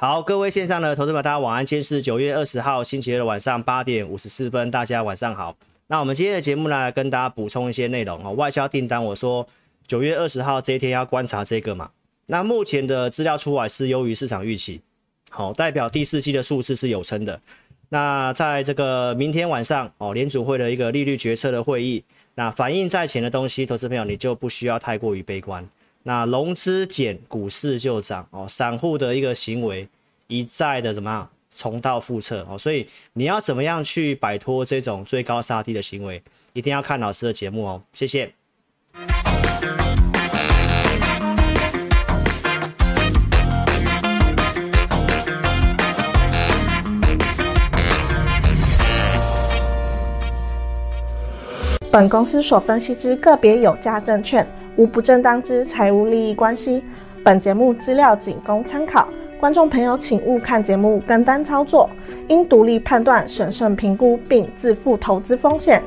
好，各位线上的投资者，大家晚安。今天是九月二十号星期二的晚上八点五十四分，大家晚上好。那我们今天的节目呢，跟大家补充一些内容哦。外销订单，我说九月二十号这一天要观察这个嘛。那目前的资料出来是优于市场预期，好，代表第四季的数字是有撑的。那在这个明天晚上哦，联储会的一个利率决策的会议，那反映在前的东西，投资朋友你就不需要太过于悲观。那融资减，股市就涨哦。散户的一个行为一再的怎么样重蹈覆辙哦，所以你要怎么样去摆脱这种追高杀低的行为，一定要看老师的节目哦。谢谢。本公司所分析之个别有价证券，无不正当之财务利益关系。本节目资料仅供参考，观众朋友请勿看节目跟单操作，应独立判断、审慎评估并自负投资风险。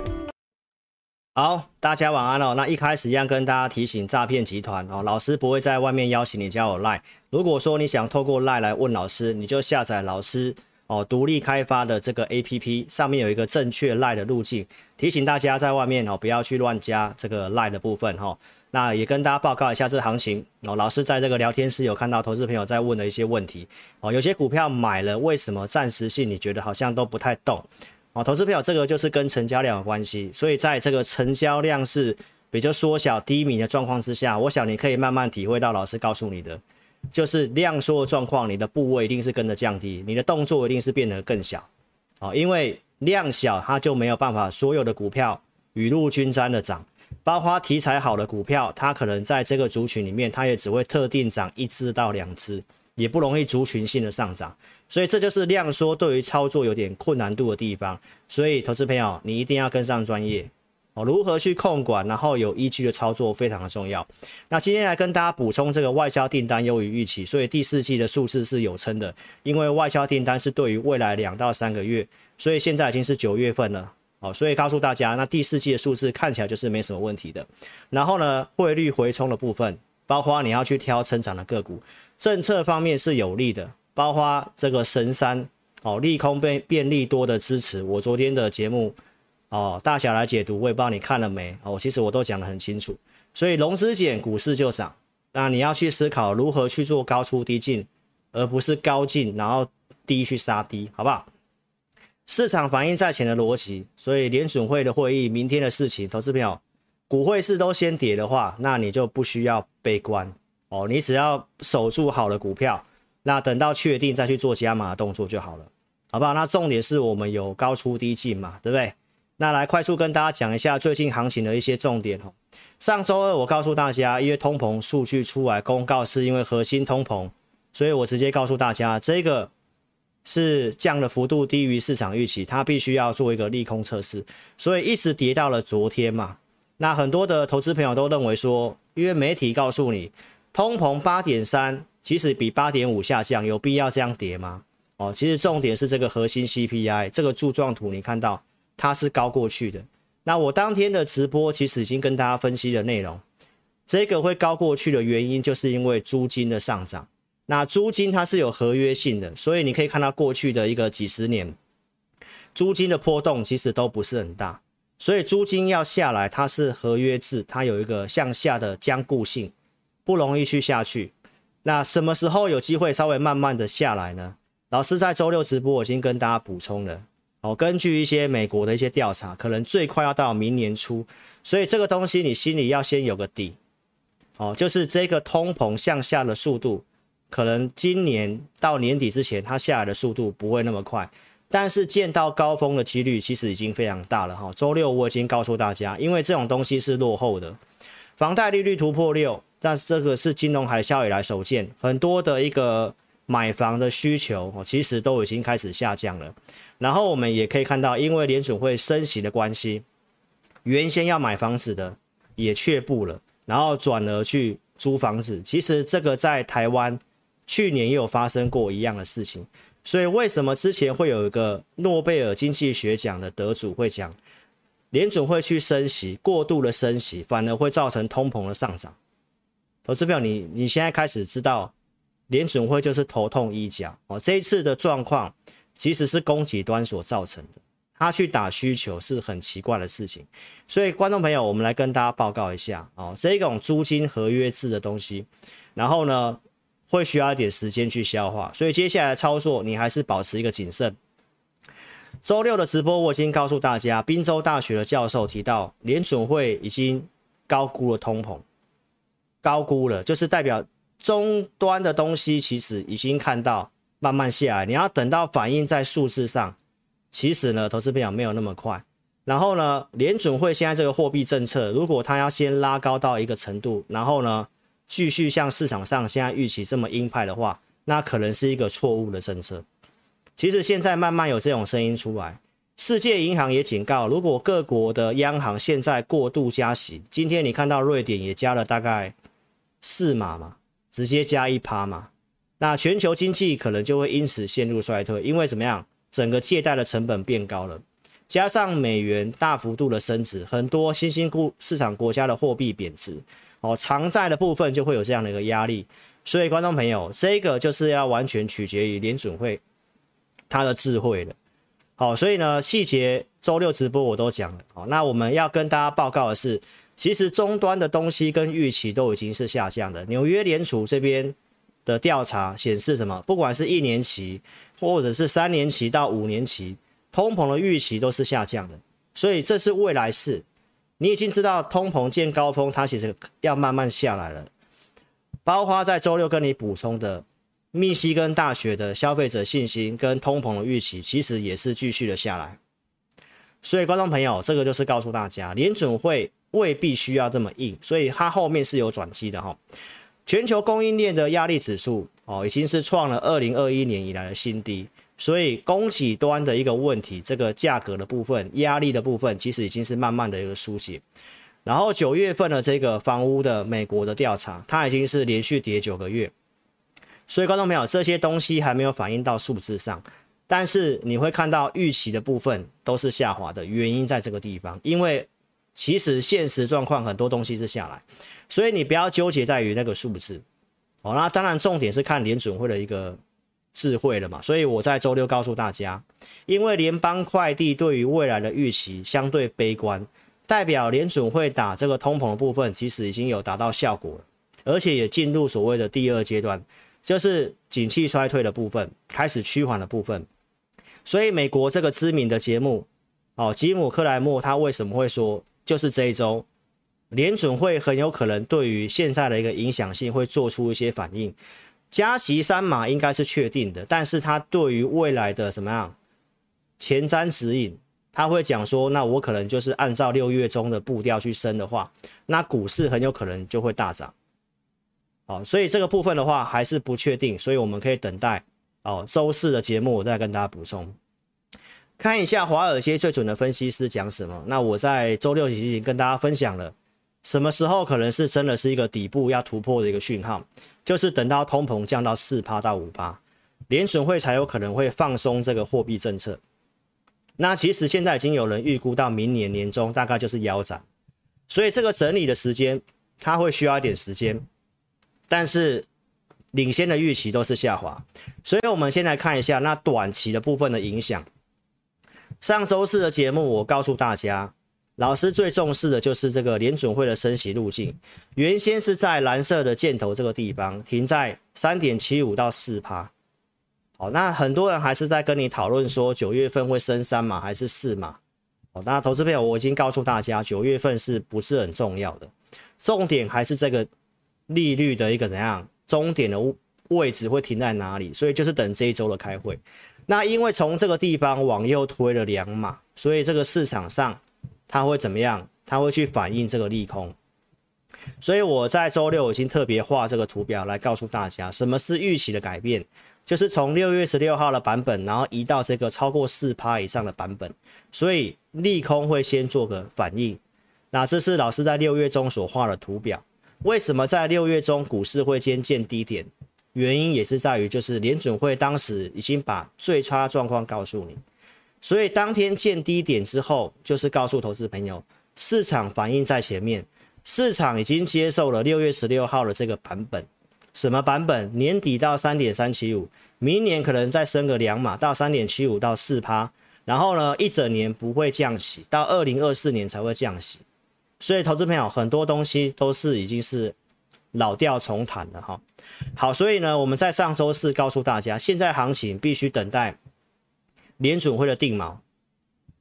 好，大家晚安哦。那一开始一样跟大家提醒，诈骗集团哦，老师不会在外面邀请你加我赖。如果说你想透过 Line 来问老师，你就下载老师。哦，独立开发的这个 APP 上面有一个正确赖的路径，提醒大家在外面哦不要去乱加这个赖的部分哈、那也跟大家报告一下这行情哦。老师在这个聊天室有看到投资朋友在问的一些问题哦，有些股票买了为什么暂时性你觉得好像都不太动哦？投资朋友这个就是跟成交量有关系，所以在这个成交量是比较缩小低迷的状况之下，我想你可以慢慢体会到老师告诉你的。就是量缩的状况，你的部位一定是跟着降低，你的动作一定是变得更小，啊，因为量小，它就没有办法所有的股票雨露均沾的涨，包括题材好的股票，它可能在这个族群里面，它也只会特定涨一只到两只，也不容易族群性的上涨，所以这就是量缩对于操作有点困难度的地方，所以投资朋友你一定要跟上专业。哦，如何去控管，然后有依据的操作非常的重要。那今天来跟大家补充这个外销订单优于预期，所以第四季的数字是有撑的。因为外销订单是对于未来两到三个月，所以现在已经是九月份了。哦，所以告诉大家，那第四季的数字看起来就是没什么问题的。然后呢，汇率回冲的部分，包括你要去挑成长的个股，政策方面是有利的，包括这个神山哦，利空变变利多的支持。我昨天的节目。哦，大小来解读，我也不知道你看了没哦。其实我都讲得很清楚，所以融资减，股市就涨。那你要去思考如何去做高出低进，而不是高进然后低去杀低，好不好？市场反映在前的逻辑，所以联准会的会议，明天的事情，投资票股汇市都先跌的话，那你就不需要悲观哦。你只要守住好的股票，那等到确定再去做加码动作就好了，好不好？那重点是我们有高出低进嘛，对不对？那来快速跟大家讲一下最近行情的一些重点哦。上周二我告诉大家，因为通膨数据出来公告是因为核心通膨，所以我直接告诉大家，这个是降的幅度低于市场预期，它必须要做一个利空测试，所以一直跌到了昨天嘛。那很多的投资朋友都认为说，因为媒体告诉你通膨八点三，其实比八点五下降，有必要这样跌吗？哦，其实重点是这个核心 CPI 这个柱状图，你看到。它是高过去的。那我当天的直播其实已经跟大家分析的内容，这个会高过去的原因，就是因为租金的上涨。那租金它是有合约性的，所以你可以看到过去的一个几十年，租金的波动其实都不是很大。所以租金要下来，它是合约制，它有一个向下的坚固性，不容易去下去。那什么时候有机会稍微慢慢的下来呢？老师在周六直播我已经跟大家补充了。哦，根据一些美国的一些调查，可能最快要到明年初，所以这个东西你心里要先有个底。哦，就是这个通膨向下的速度，可能今年到年底之前，它下来的速度不会那么快，但是见到高峰的几率其实已经非常大了哈。周六我已经告诉大家，因为这种东西是落后的，房贷利率突破六，但是这个是金融海啸以来首见，很多的一个买房的需求哦，其实都已经开始下降了。然后我们也可以看到，因为联准会升息的关系，原先要买房子的也却步了，然后转而去租房子。其实这个在台湾去年也有发生过一样的事情。所以为什么之前会有一个诺贝尔经济学奖的得主会讲，联准会去升息，过度的升息反而会造成通膨的上涨？投资票，你你现在开始知道联准会就是头痛医脚哦。这一次的状况其实是供给端所造成的，他去打需求是很奇怪的事情。所以观众朋友，我们来跟大家报告一下哦，这种租金合约制的东西，然后呢会需要一点时间去消化，所以接下来操作你还是保持一个谨慎。周六的直播我已经告诉大家，宾州大学的教授提到，联准会已经高估了通膨，高估了就是代表。终端的东西其实已经看到慢慢下来，你要等到反映在数字上，其实呢，投资变没有那么快。然后呢，联准会现在这个货币政策，如果它要先拉高到一个程度，然后呢，继续像市场上现在预期这么鹰派的话，那可能是一个错误的政策。其实现在慢慢有这种声音出来，世界银行也警告，如果各国的央行现在过度加息，今天你看到瑞典也加了大概四码嘛。直接加一趴嘛，那全球经济可能就会因此陷入衰退，因为怎么样，整个借贷的成本变高了，加上美元大幅度的升值，很多新兴股市场国家的货币贬值，哦，偿债的部分就会有这样的一个压力。所以观众朋友，这个就是要完全取决于联准会他的智慧了。好，所以呢，细节周六直播我都讲了。好，那我们要跟大家报告的是。其实终端的东西跟预期都已经是下降的。纽约联储这边的调查显示什么？不管是一年期或者是三年期到五年期，通膨的预期都是下降的。所以这是未来式。你已经知道通膨见高峰，它其实要慢慢下来了。包括在周六跟你补充的密西根大学的消费者信心跟通膨的预期，其实也是继续的下来。所以观众朋友，这个就是告诉大家，联准会。未必需要这么硬，所以它后面是有转机的哈。全球供应链的压力指数哦，已经是创了二零二一年以来的新低，所以供给端的一个问题，这个价格的部分、压力的部分，其实已经是慢慢的一个疏解。然后九月份的这个房屋的美国的调查，它已经是连续跌九个月，所以观众朋友，这些东西还没有反映到数字上，但是你会看到预期的部分都是下滑的，原因在这个地方，因为。其实现实状况很多东西是下来，所以你不要纠结在于那个数字。哦，那当然重点是看联准会的一个智慧了嘛。所以我在周六告诉大家，因为联邦快递对于未来的预期相对悲观，代表联准会打这个通膨的部分其实已经有达到效果了，而且也进入所谓的第二阶段，就是景气衰退的部分开始趋缓的部分。所以美国这个知名的节目，哦，吉姆克莱默他为什么会说？就是这一周，联准会很有可能对于现在的一个影响性会做出一些反应，加息三码应该是确定的，但是他对于未来的怎么样前瞻指引，他会讲说，那我可能就是按照六月中的步调去升的话，那股市很有可能就会大涨，哦，所以这个部分的话还是不确定，所以我们可以等待哦，周四的节目我再跟大家补充。看一下华尔街最准的分析师讲什么。那我在周六已经跟大家分享了，什么时候可能是真的是一个底部要突破的一个讯号，就是等到通膨降到四趴到五趴，联准会才有可能会放松这个货币政策。那其实现在已经有人预估到明年年中大概就是腰斩，所以这个整理的时间它会需要一点时间，但是领先的预期都是下滑，所以我们先来看一下那短期的部分的影响。上周四的节目，我告诉大家，老师最重视的就是这个联准会的升息路径。原先是在蓝色的箭头这个地方，停在三点七五到四趴。好，那很多人还是在跟你讨论说，九月份会升三码还是四码？好，那投资朋友，我已经告诉大家，九月份是不是很重要的？重点还是这个利率的一个怎样终点的位置会停在哪里？所以就是等这一周的开会。那因为从这个地方往右推了两码，所以这个市场上它会怎么样？它会去反映这个利空。所以我在周六已经特别画这个图表来告诉大家，什么是预期的改变，就是从六月十六号的版本，然后移到这个超过四趴以上的版本，所以利空会先做个反应。那这是老师在六月中所画的图表。为什么在六月中股市会先见低点？原因也是在于，就是联准会当时已经把最差状况告诉你，所以当天见低点之后，就是告诉投资朋友，市场反应在前面，市场已经接受了六月十六号的这个版本，什么版本？年底到三点三七五，明年可能再升个两码到三点七五到四趴，然后呢，一整年不会降息，到二零二四年才会降息。所以，投资朋友很多东西都是已经是老调重弹了哈。好，所以呢，我们在上周四告诉大家，现在行情必须等待联准会的定锚。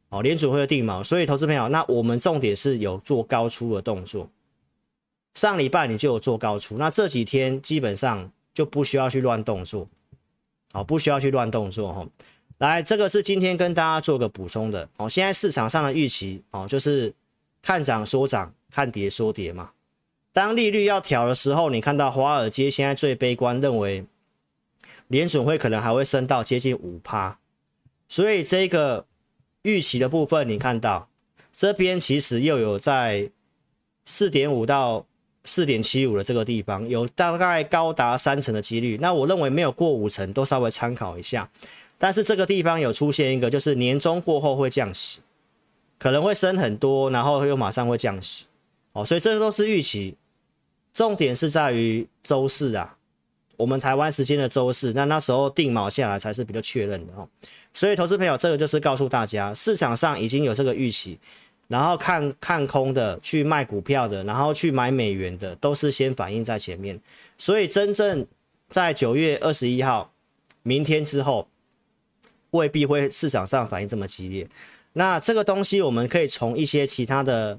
哦，联准会的定锚。所以，投资朋友，那我们重点是有做高出的动作。上礼拜你就有做高出，那这几天基本上就不需要去乱动作。好，不需要去乱动作哈。来，这个是今天跟大家做个补充的。哦，现在市场上的预期哦，就是。看涨说涨，看跌说跌嘛。当利率要调的时候，你看到华尔街现在最悲观，认为联准会可能还会升到接近五趴。所以这个预期的部分，你看到这边其实又有在四点五到四点七五的这个地方，有大概高达三成的几率。那我认为没有过五成，都稍微参考一下。但是这个地方有出现一个，就是年终过后会降息。可能会升很多，然后又马上会降息，哦，所以这都是预期。重点是在于周四啊，我们台湾时间的周四，那那时候定锚下来才是比较确认的哦。所以投资朋友，这个就是告诉大家，市场上已经有这个预期，然后看看空的去卖股票的，然后去买美元的，都是先反映在前面。所以真正在九月二十一号，明天之后，未必会市场上反应这么激烈。那这个东西，我们可以从一些其他的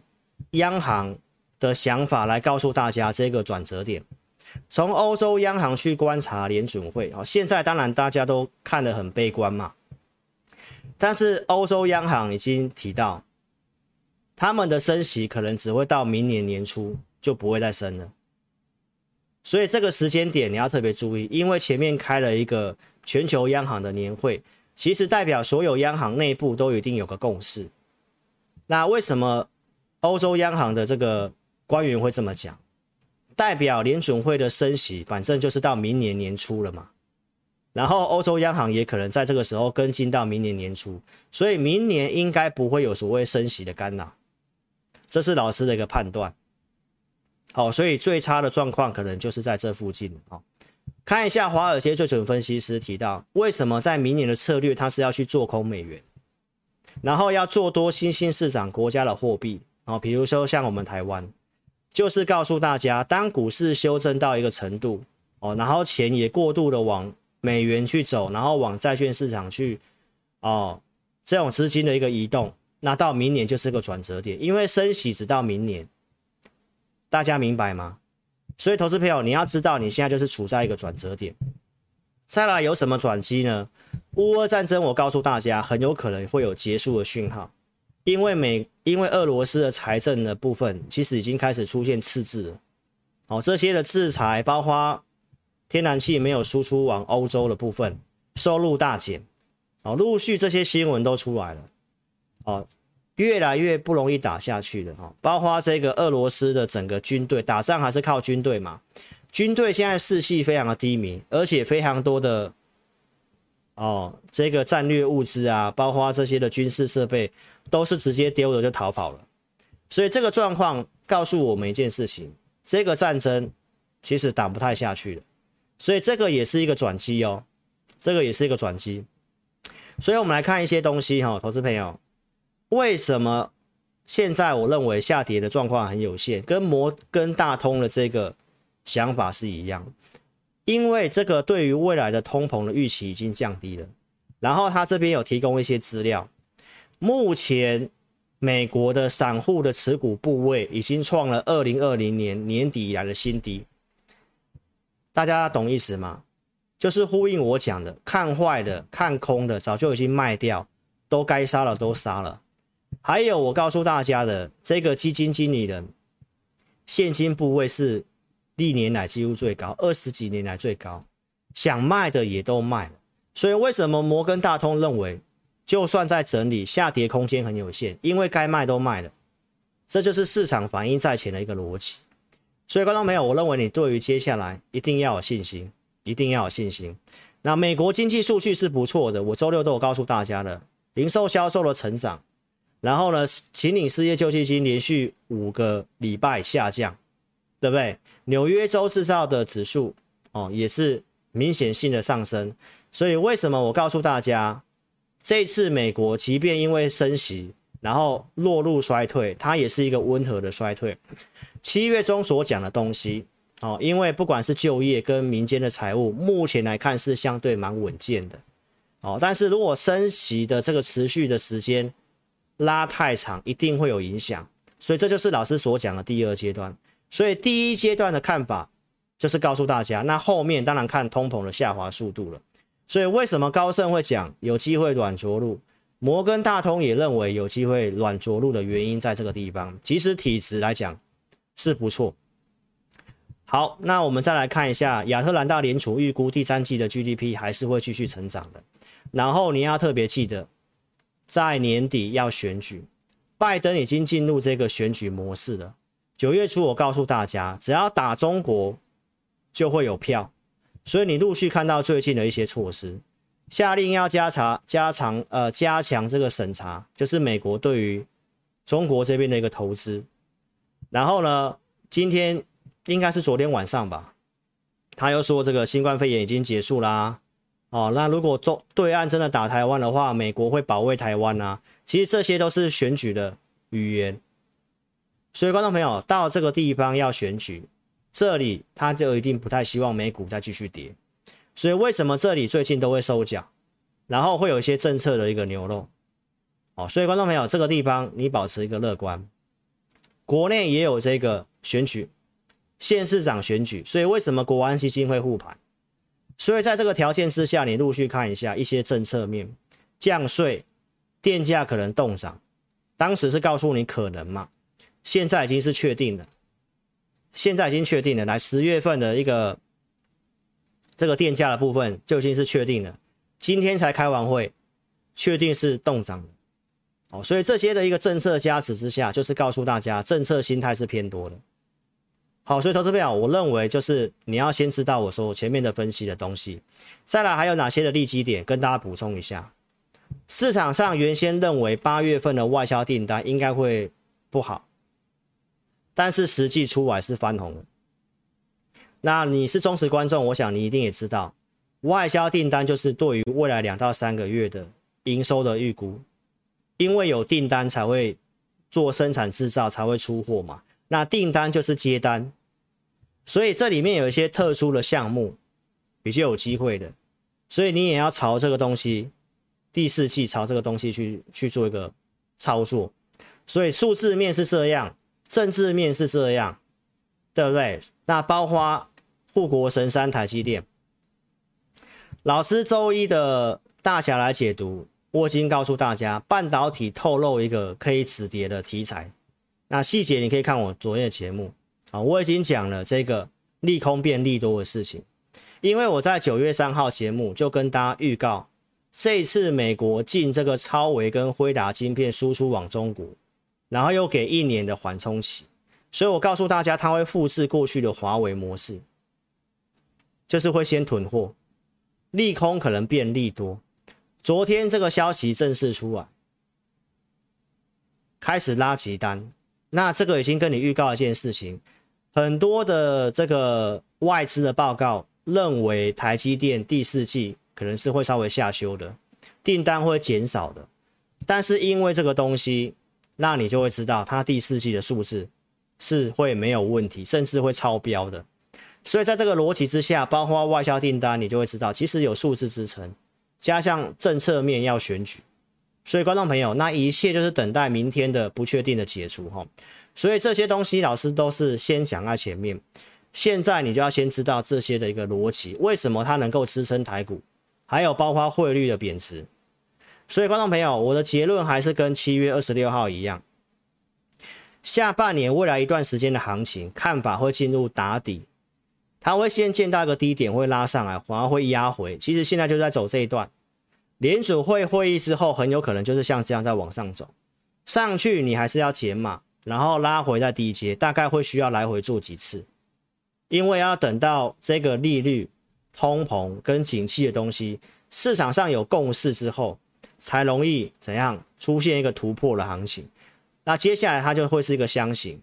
央行的想法来告诉大家这个转折点。从欧洲央行去观察联准会，哦，现在当然大家都看得很悲观嘛。但是欧洲央行已经提到，他们的升息可能只会到明年年初就不会再升了。所以这个时间点你要特别注意，因为前面开了一个全球央行的年会。其实代表所有央行内部都一定有个共识。那为什么欧洲央行的这个官员会这么讲？代表联准会的升息，反正就是到明年年初了嘛。然后欧洲央行也可能在这个时候跟进到明年年初，所以明年应该不会有所谓升息的干扰。这是老师的一个判断。好，所以最差的状况可能就是在这附近啊。看一下华尔街最准分析师提到，为什么在明年的策略，他是要去做空美元，然后要做多新兴市场国家的货币啊，比如说像我们台湾，就是告诉大家，当股市修正到一个程度哦，然后钱也过度的往美元去走，然后往债券市场去哦，这种资金的一个移动，那到明年就是个转折点，因为升息直到明年，大家明白吗？所以，投资朋友，你要知道，你现在就是处在一个转折点。再来有什么转机呢？乌俄战争，我告诉大家，很有可能会有结束的讯号，因为美，因为俄罗斯的财政的部分其实已经开始出现赤字了。哦，这些的制裁，包括天然气没有输出往欧洲的部分，收入大减。哦，陆续这些新闻都出来了。哦。越来越不容易打下去了哈，包括这个俄罗斯的整个军队打仗还是靠军队嘛，军队现在士气非常的低迷，而且非常多的哦这个战略物资啊，包括这些的军事设备都是直接丢了就逃跑了，所以这个状况告诉我们一件事情，这个战争其实打不太下去了，所以这个也是一个转机哦，这个也是一个转机，所以我们来看一些东西哈，投资朋友。为什么现在我认为下跌的状况很有限，跟摩根大通的这个想法是一样？因为这个对于未来的通膨的预期已经降低了。然后他这边有提供一些资料，目前美国的散户的持股部位已经创了二零二零年年底以来的新低。大家懂意思吗？就是呼应我讲的，看坏的、看空的，早就已经卖掉，都该杀了都杀了。还有，我告诉大家的这个基金经理人现金部位是历年来几乎最高，二十几年来最高，想卖的也都卖了。所以为什么摩根大通认为，就算在整理，下跌空间很有限，因为该卖都卖了，这就是市场反应在前的一个逻辑。所以观众朋友，我认为你对于接下来一定要有信心，一定要有信心。那美国经济数据是不错的，我周六都有告诉大家了，零售销售的成长。然后呢，请领失业救济金连续五个礼拜下降，对不对？纽约州制造的指数哦，也是明显性的上升。所以为什么我告诉大家，这次美国即便因为升息，然后落入衰退，它也是一个温和的衰退。七月中所讲的东西，哦，因为不管是就业跟民间的财务，目前来看是相对蛮稳健的。哦，但是如果升息的这个持续的时间拉太长，一定会有影响。所以这就是老师所讲的第二阶段。所以第一阶段的看法就是告诉大家，那后面当然看通膨的下滑速度了。所以为什么高盛会讲有机会软着陆？摩根大通也认为有机会软着陆的原因在这个地方。其实体质来讲是不错。好，那我们再来看一下亚特兰大联储预估第三季的 GDP 还是会继续成长的。然后你要特别记得，在年底要选举，拜登已经进入这个选举模式了。九月初，我告诉大家，只要打中国，就会有票。所以你陆续看到最近的一些措施，下令要加查、加长、呃加强这个审查，就是美国对于中国这边的一个投资。然后呢，今天应该是昨天晚上吧，他又说这个新冠肺炎已经结束啦。哦，那如果中对岸真的打台湾的话，美国会保卫台湾啊。其实这些都是选举的语言。所以，观众朋友到这个地方要选举，这里他就一定不太希望美股再继续跌。所以，为什么这里最近都会收脚，然后会有一些政策的一个牛肉？哦，所以观众朋友，这个地方你保持一个乐观。国内也有这个选举，县市长选举，所以为什么国安基金会护盘？所以在这个条件之下，你陆续看一下一些政策面，降税，电价可能动涨，当时是告诉你可能嘛？现在已经是确定了，现在已经确定了。来十月份的一个这个电价的部分就已经是确定了，今天才开完会，确定是动涨的。哦，所以这些的一个政策加持之下，就是告诉大家政策心态是偏多的。好，所以投资票，我认为就是你要先知道我说我前面的分析的东西，再来还有哪些的利基点，跟大家补充一下。市场上原先认为八月份的外销订单应该会不好。但是实际出来是翻红。那你是忠实观众，我想你一定也知道，外销订单就是对于未来两到三个月的营收的预估，因为有订单才会做生产制造，才会出货嘛。那订单就是接单，所以这里面有一些特殊的项目比较有机会的，所以你也要朝这个东西，第四季朝这个东西去去做一个操作。所以数字面是这样。政治面是这样，对不对？那包括护国神山台积电，老师周一的大侠来解读，我已经告诉大家，半导体透露一个可以止跌的题材。那细节你可以看我昨天的节目啊，我已经讲了这个利空变利多的事情，因为我在九月三号节目就跟大家预告，这一次美国进这个超微跟辉达晶片输出往中国。然后又给一年的缓冲期，所以我告诉大家，它会复制过去的华为模式，就是会先囤货，利空可能变利多。昨天这个消息正式出来，开始拉急单，那这个已经跟你预告一件事情，很多的这个外资的报告认为台积电第四季可能是会稍微下修的，订单会减少的，但是因为这个东西。那你就会知道，它第四季的数字是会没有问题，甚至会超标的。所以在这个逻辑之下，包括外销订单，你就会知道，其实有数字支撑，加上政策面要选举，所以观众朋友，那一切就是等待明天的不确定的解除哈。所以这些东西老师都是先讲在前面，现在你就要先知道这些的一个逻辑，为什么它能够支撑台股，还有包括汇率的贬值。所以，观众朋友，我的结论还是跟七月二十六号一样，下半年未来一段时间的行情看法会进入打底，它会先见到一个低点，会拉上来，反而会压回。其实现在就在走这一段，联储会会议之后，很有可能就是像这样在往上走，上去你还是要减码，然后拉回在低阶，大概会需要来回做几次，因为要等到这个利率、通膨跟景气的东西市场上有共识之后。才容易怎样出现一个突破的行情，那接下来它就会是一个箱型。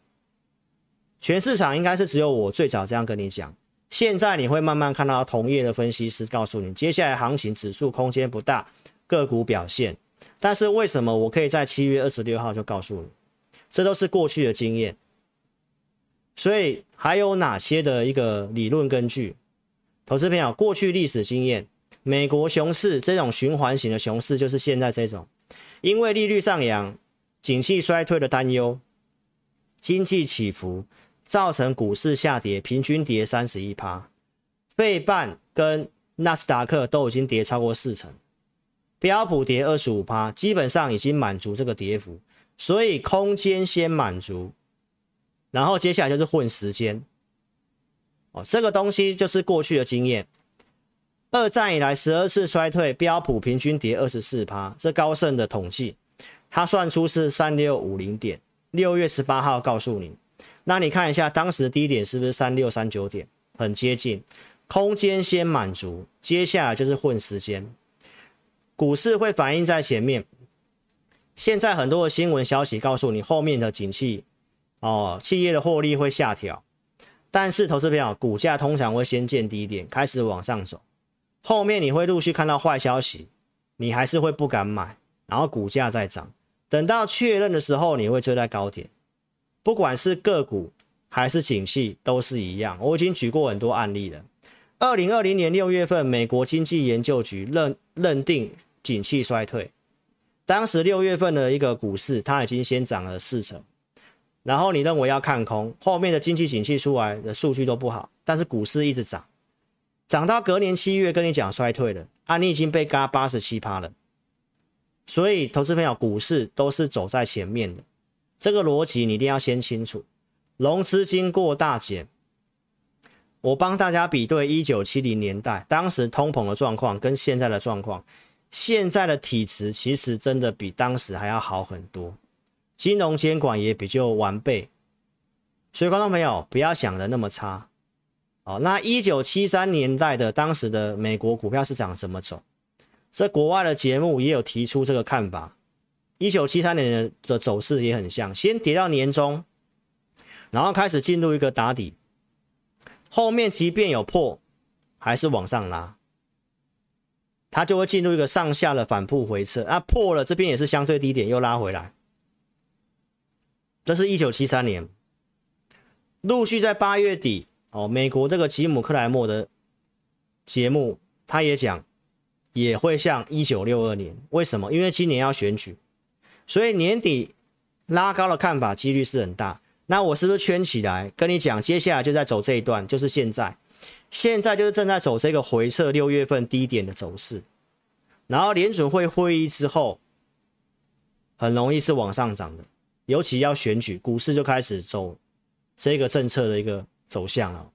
全市场应该是只有我最早这样跟你讲，现在你会慢慢看到同业的分析师告诉你，接下来行情指数空间不大，个股表现。但是为什么我可以在七月二十六号就告诉你？这都是过去的经验。所以还有哪些的一个理论根据？投资朋友，过去历史经验，美国熊市这种循环型的熊市就是现在这种，因为利率上扬、景气衰退的担忧、经济起伏。造成股市下跌，平均跌三十一趴，费半跟纳斯达克都已经跌超过四成，标普跌二十五趴，基本上已经满足这个跌幅，所以空间先满足，然后接下来就是混时间。哦，这个东西就是过去的经验，二战以来十二次衰退，标普平均跌二十四趴，这高盛的统计，他算出是三六五零点，六月十八号告诉你。那你看一下当时的低点是不是三六三九点，很接近，空间先满足，接下来就是混时间，股市会反映在前面。现在很多的新闻消息告诉你后面的景气，哦，企业的获利会下调，但是投资票股价通常会先见低点，开始往上走，后面你会陆续看到坏消息，你还是会不敢买，然后股价再涨，等到确认的时候，你会追在高点。不管是个股还是景气都是一样，我已经举过很多案例了。二零二零年六月份，美国经济研究局认认定景气衰退，当时六月份的一个股市，它已经先涨了四成。然后你认为要看空，后面的经济景气出来的数据都不好，但是股市一直涨，涨到隔年七月跟你讲衰退了，啊，你已经被嘎八十七趴了。所以，投资朋友，股市都是走在前面的。这个逻辑你一定要先清楚，融资经过大减，我帮大家比对一九七零年代当时通膨的状况跟现在的状况，现在的体质其实真的比当时还要好很多，金融监管也比较完备，所以观众朋友不要想的那么差，哦，那一九七三年代的当时的美国股票市场怎么走？这国外的节目也有提出这个看法。一九七三年的走势也很像，先跌到年中，然后开始进入一个打底，后面即便有破，还是往上拉，它就会进入一个上下的反复回撤。啊，破了这边也是相对低点，又拉回来。这是一九七三年，陆续在八月底，哦，美国这个吉姆克莱默的节目，他也讲，也会像一九六二年。为什么？因为今年要选举。所以年底拉高的看法几率是很大，那我是不是圈起来跟你讲，接下来就在走这一段，就是现在，现在就是正在走这个回撤六月份低点的走势，然后联准会会议之后，很容易是往上涨的，尤其要选举，股市就开始走这个政策的一个走向了。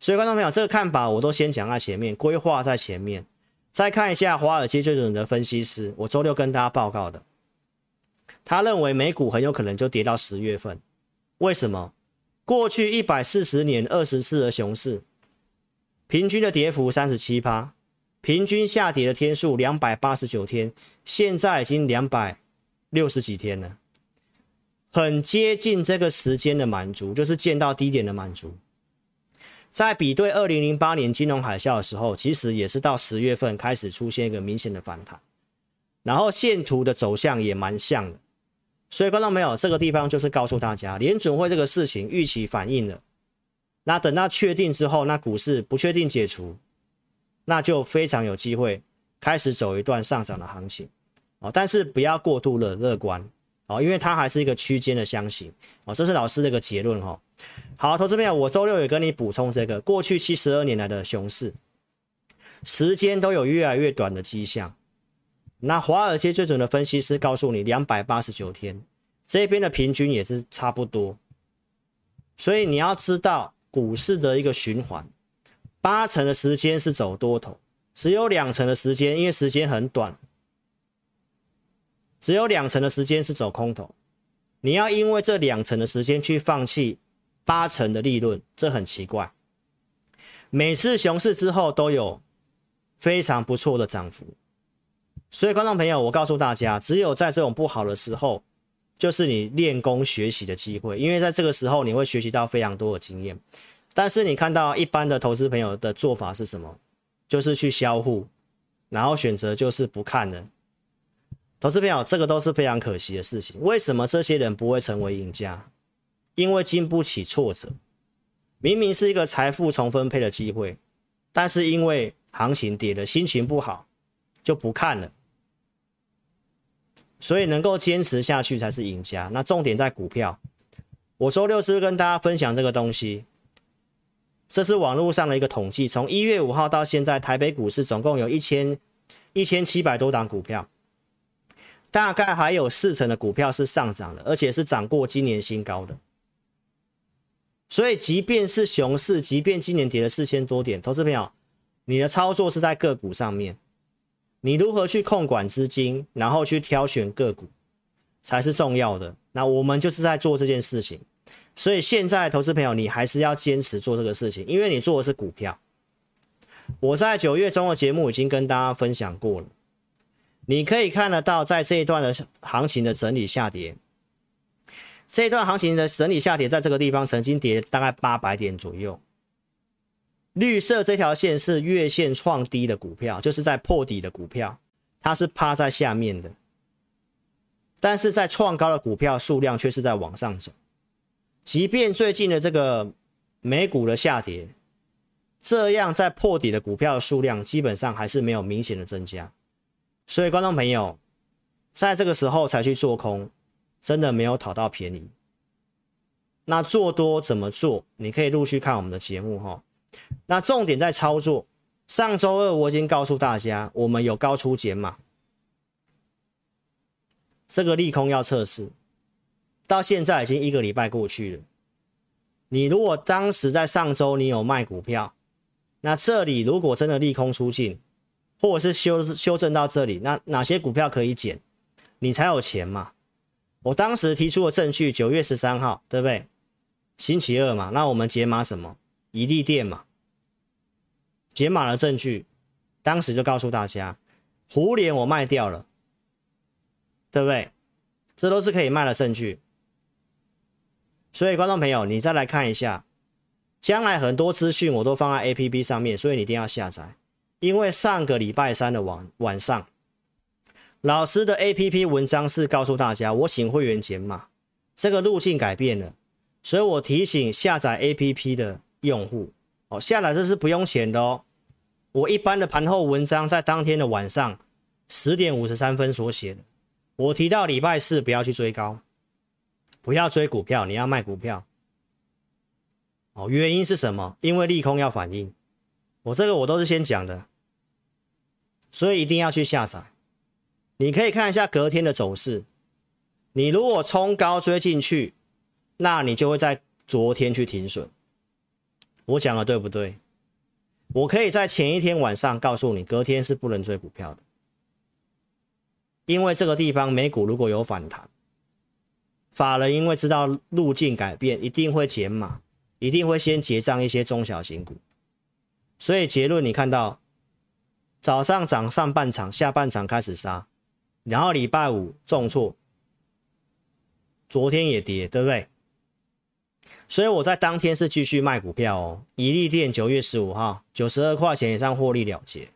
所以观众朋友，这个看法我都先讲在前面，规划在前面，再看一下华尔街最准的分析师，我周六跟大家报告的。他认为美股很有可能就跌到十月份，为什么？过去一百四十年二十次的熊市，平均的跌幅三十七趴，平均下跌的天数两百八十九天，现在已经两百六十几天了，很接近这个时间的满足，就是见到低点的满足。在比对二零零八年金融海啸的时候，其实也是到十月份开始出现一个明显的反弹，然后线图的走向也蛮像的。所以，观众朋友，这个地方就是告诉大家，联准会这个事情预期反应了。那等到确定之后，那股市不确定解除，那就非常有机会开始走一段上涨的行情哦。但是不要过度的乐观哦，因为它还是一个区间的箱型哦。这是老师的一个结论哈、好，投资朋友，我周六也跟你补充这个，过去七十二年来的熊市，时间都有越来越短的迹象。那华尔街最准的分析师告诉你，两百八十九天，这边的平均也是差不多。所以你要知道股市的一个循环，八成的时间是走多头，只有两成的时间，因为时间很短，只有两成的时间是走空头。你要因为这两成的时间去放弃八成的利润，这很奇怪。每次熊市之后都有非常不错的涨幅。所以，观众朋友，我告诉大家，只有在这种不好的时候，就是你练功学习的机会，因为在这个时候，你会学习到非常多的经验。但是你看到一般的投资朋友的做法是什么？就是去销户，然后选择就是不看了。投资朋友，这个都是非常可惜的事情。为什么这些人不会成为赢家？因为经不起挫折。明明是一个财富重分配的机会，但是因为行情跌了，心情不好，就不看了。所以能够坚持下去才是赢家。那重点在股票。我周六是跟大家分享这个东西？这是网络上的一个统计，从一月五号到现在，台北股市总共有一千一千七百多档股票，大概还有四成的股票是上涨的，而且是涨过今年新高的。所以，即便是熊市，即便今年跌了四千多点，投资朋友，你的操作是在个股上面，你如何去控管资金，然后去挑选个股，才是重要的。那我们就是在做这件事情。所以现在，投资朋友，你还是要坚持做这个事情，因为你做的是股票。我在九月中的节目已经跟大家分享过了，你可以看得到，在这一段的行情的整理下跌，这一段行情的整理下跌，在这个地方曾经跌大概八百点左右。绿色这条线是月线创低的股票，就是在破底的股票，它是趴在下面的，但是在创高的股票数量却是在往上走。即便最近的这个美股的下跌，这样在破底的股票数量基本上还是没有明显的增加，所以观众朋友在这个时候才去做空，真的没有讨到便宜。那做多怎么做？你可以陆续看我们的节目哈。那重点在操作，上周二我已经告诉大家，我们有高出减码，这个利空要测试。到现在已经一个礼拜过去了，你如果当时在上周你有卖股票，那这里如果真的利空出尽，或者是修修正到这里，那哪些股票可以减，你才有钱嘛？我当时提出的证据，九月十三号，对不对？星期二嘛，那我们解码什么？一利电嘛，解码的证据，当时就告诉大家，胡连我卖掉了，对不对？这都是可以卖的证据。所以，观众朋友，你再来看一下，将来很多资讯我都放在 APP 上面，所以你一定要下载。因为上个礼拜三的晚晚上，老师的 APP 文章是告诉大家，我请会员解码，这个路径改变了，所以我提醒下载 APP 的用户，哦，下载这是不用钱的哦。我一般的盘后文章在当天的晚上十点五十三分所写的，我提到礼拜四不要去追高。不要追股票，你要卖股票。哦，原因是什么？因为利空要反应。我这个我都是先讲的，所以一定要去下载。你可以看一下隔天的走势。你如果冲高追进去，那你就会在昨天去停损。我讲的对不对？我可以在前一天晚上告诉你，隔天是不能追股票的，因为这个地方美股如果有反弹。法人因为知道路径改变，一定会减码，一定会先结账一些中小型股。所以结论你看到，早上涨上半场，下半场开始杀，然后礼拜五重挫，昨天也跌，对不对？所以我在当天是继续卖股票哦。怡利店九月十五号九十二块钱以上获利了结，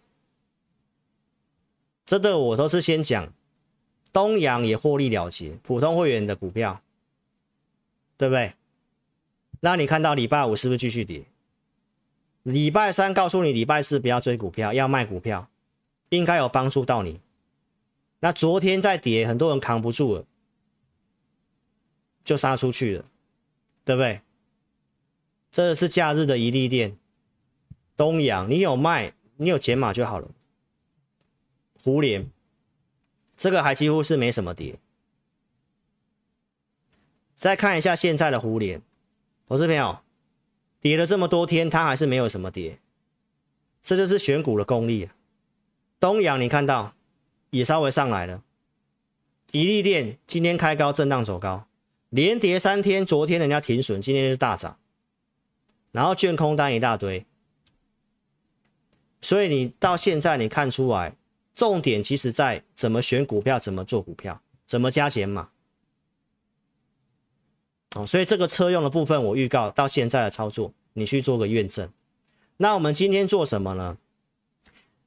这个我都是先讲。东阳也获利了结，普通会员的股票，对不对？那你看到礼拜五是不是继续跌？礼拜三告诉你礼拜四不要追股票，要卖股票，应该有帮助到你。那昨天在跌，很多人扛不住了，就杀出去了，对不对？这是假日的一利电，东阳你有卖，你有减码就好了。胡连。这个还几乎是没什么跌。再看一下现在的胡连，投资朋友，跌了这么多天，它还是没有什么跌，这就是选股的功力啊。东阳你看到也稍微上来了，怡利电今天开高震荡走高，连跌三天，昨天人家停损，今天就大涨，然后券空单一大堆，所以你到现在你看出来。重点其实在怎么选股票，怎么做股票，怎么加减码。哦，所以这个车用的部分，我预告到现在的操作你去做个验证。那我们今天做什么呢？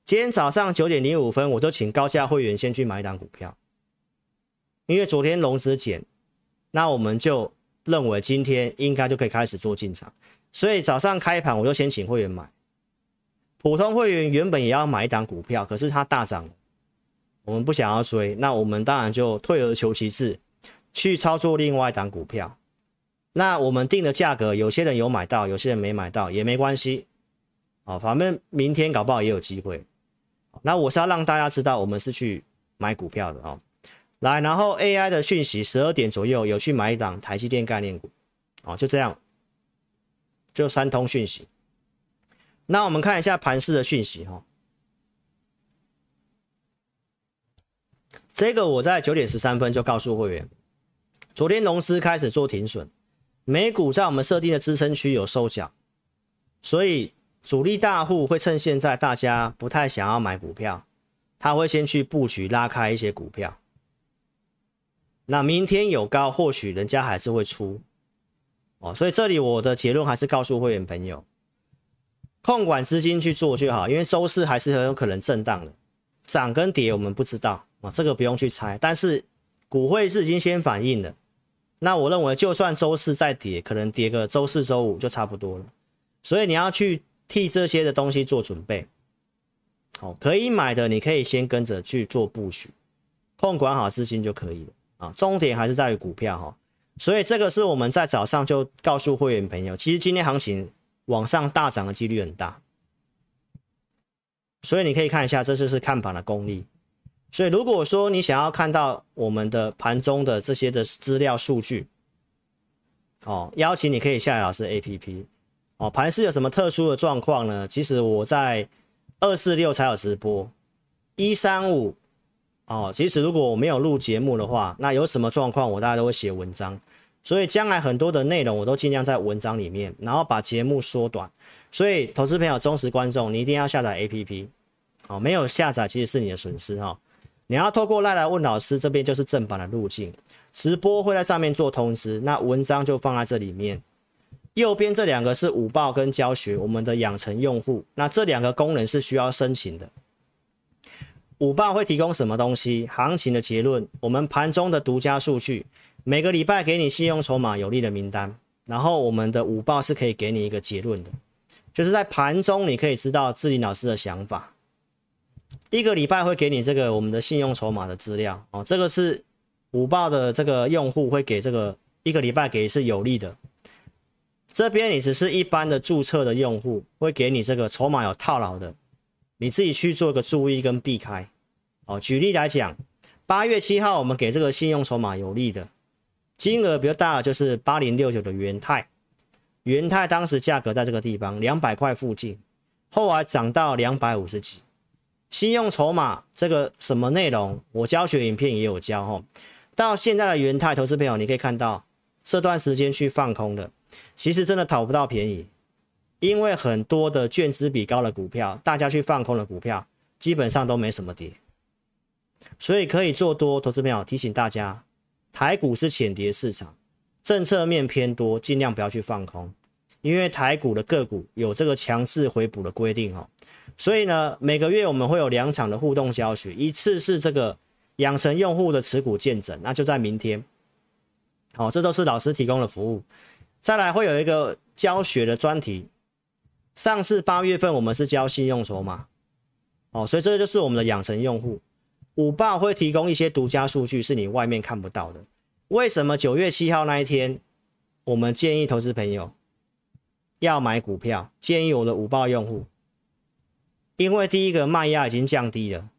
今天早上九点零五分，我就请高价会员先去买一档股票，因为昨天融资减，那我们就认为今天应该就可以开始做进场，所以早上开盘我就先请会员买。普通会员原本也要买一档股票，可是它大涨了，我们不想要追，那我们当然就退而求其次，去操作另外一档股票。那我们定的价格，有些人有买到，有些人没买到也没关系，好，反正明天搞不好也有机会。那我是要让大家知道，我们是去买股票的哦。来，然后 AI 的讯息，十二点左右有去买一档台积电概念股，哦，就这样，就三通讯息。那我们看一下盘势的讯息哈，这个我在九点十三分就告诉会员，昨天融资开始做停损，美股在我们设定的支撑区有收脚，所以主力大户会趁现在大家不太想要买股票，他会先去布局拉开一些股票，那明天有高，或许人家还是会出，哦，所以这里我的结论还是告诉会员朋友。控管资金去做就好，因为周四还是很有可能震荡的，涨跟跌我们不知道啊，这个不用去猜。但是股汇是已经先反应了，那我认为就算周四再跌，可能跌个周四周五就差不多了。所以你要去替这些的东西做准备，好，可以买的你可以先跟着去做布局，控管好资金就可以了啊。重点还是在于股票哈，所以这个是我们在早上就告诉会员朋友，其实今天行情。往上大涨的几率很大，所以你可以看一下，这就是看盘的功力。所以如果说你想要看到我们的盘中的这些的资料数据，哦，邀请你可以下载老师 APP。哦，盘是有什么特殊的状况呢？其实我在二四六才有直播，一三五，哦，其实如果我没有录节目的话，那有什么状况我大家都会写文章。所以将来很多的内容我都尽量在文章里面，然后把节目缩短。所以投资朋友、忠实观众，你一定要下载 APP。好，没有下载其实是你的损失哈。你要透过赖来问老师这边就是正版的路径，直播会在上面做通知，那文章就放在这里面。右边这两个是午报跟教学，我们的养成用户，那这两个功能是需要申请的。五报会提供什么东西？行情的结论，我们盘中的独家数据。每个礼拜给你信用筹码有利的名单，然后我们的五报是可以给你一个结论的，就是在盘中你可以知道志霖老师的想法。一个礼拜会给你这个我们的信用筹码的资料哦，这个是五报的这个用户会给这个一个礼拜给是有利的。这边你只是一般的注册的用户，会给你这个筹码有套牢的，你自己去做一个注意跟避开哦。举例来讲，八月七号我们给这个信用筹码有利的。金额比较大的就是八零六九的元泰，元泰当时价格在这个地方两百块附近，后来涨到两百五十几。信用筹码这个什么内容，我教学影片也有教哈。到现在的元泰，投资朋友你可以看到这段时间去放空的，其实真的讨不到便宜，因为很多的券资比高的股票，大家去放空的股票基本上都没什么跌，所以可以做多。投资朋友提醒大家。台股是浅跌市场，政策面偏多，尽量不要去放空，因为台股的个股有这个强制回补的规定哦。所以呢，每个月我们会有两场的互动教学，一次是这个养成用户的持股见证，那就在明天。好，这都是老师提供的服务。再来会有一个教学的专题，上次八月份我们是交信用筹码，哦，所以这就是我们的养成用户。五报会提供一些独家数据，是你外面看不到的。为什么九月七号那一天，我们建议投资朋友要买股票？建议我的五报用户，因为第一个卖压已经降低了，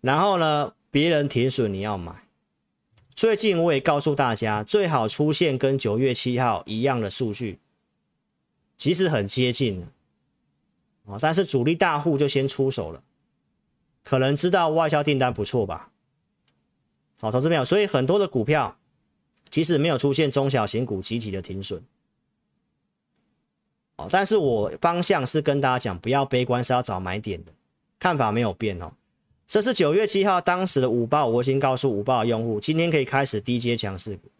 然后呢，别人停损你要买。最近我也告诉大家，最好出现跟九月七号一样的数据，其实很接近了，哦，但是主力大户就先出手了。可能知道外销订单不错吧？好，投资朋友，所以很多的股票即使没有出现中小型股集体的停损，哦，但是我方向是跟大家讲，不要悲观，是要找买点的，看法没有变哦。这是九月七号当时的午报，我已经告诉午报的用户，今天可以开始低阶强势股。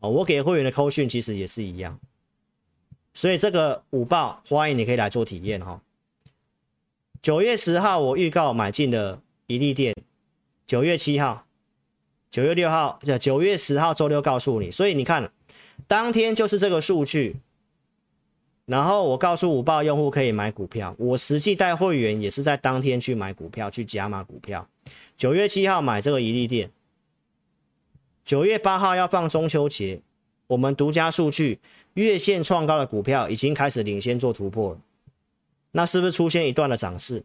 哦，我给会员的扣讯其实也是一样，所以这个午报欢迎你可以来做体验哈。九月十号我预告买进的一利店，九月七号、九月六号、九月十号周六告诉你，所以你看当天就是这个数据。然后我告诉午报用户可以买股票，我实际带会员也是在当天去买股票，去加码股票。九月七号买这个一利店，九月八号要放中秋节，我们独家数据月线创高的股票已经开始领先做突破了，那是不是出现一段的涨势？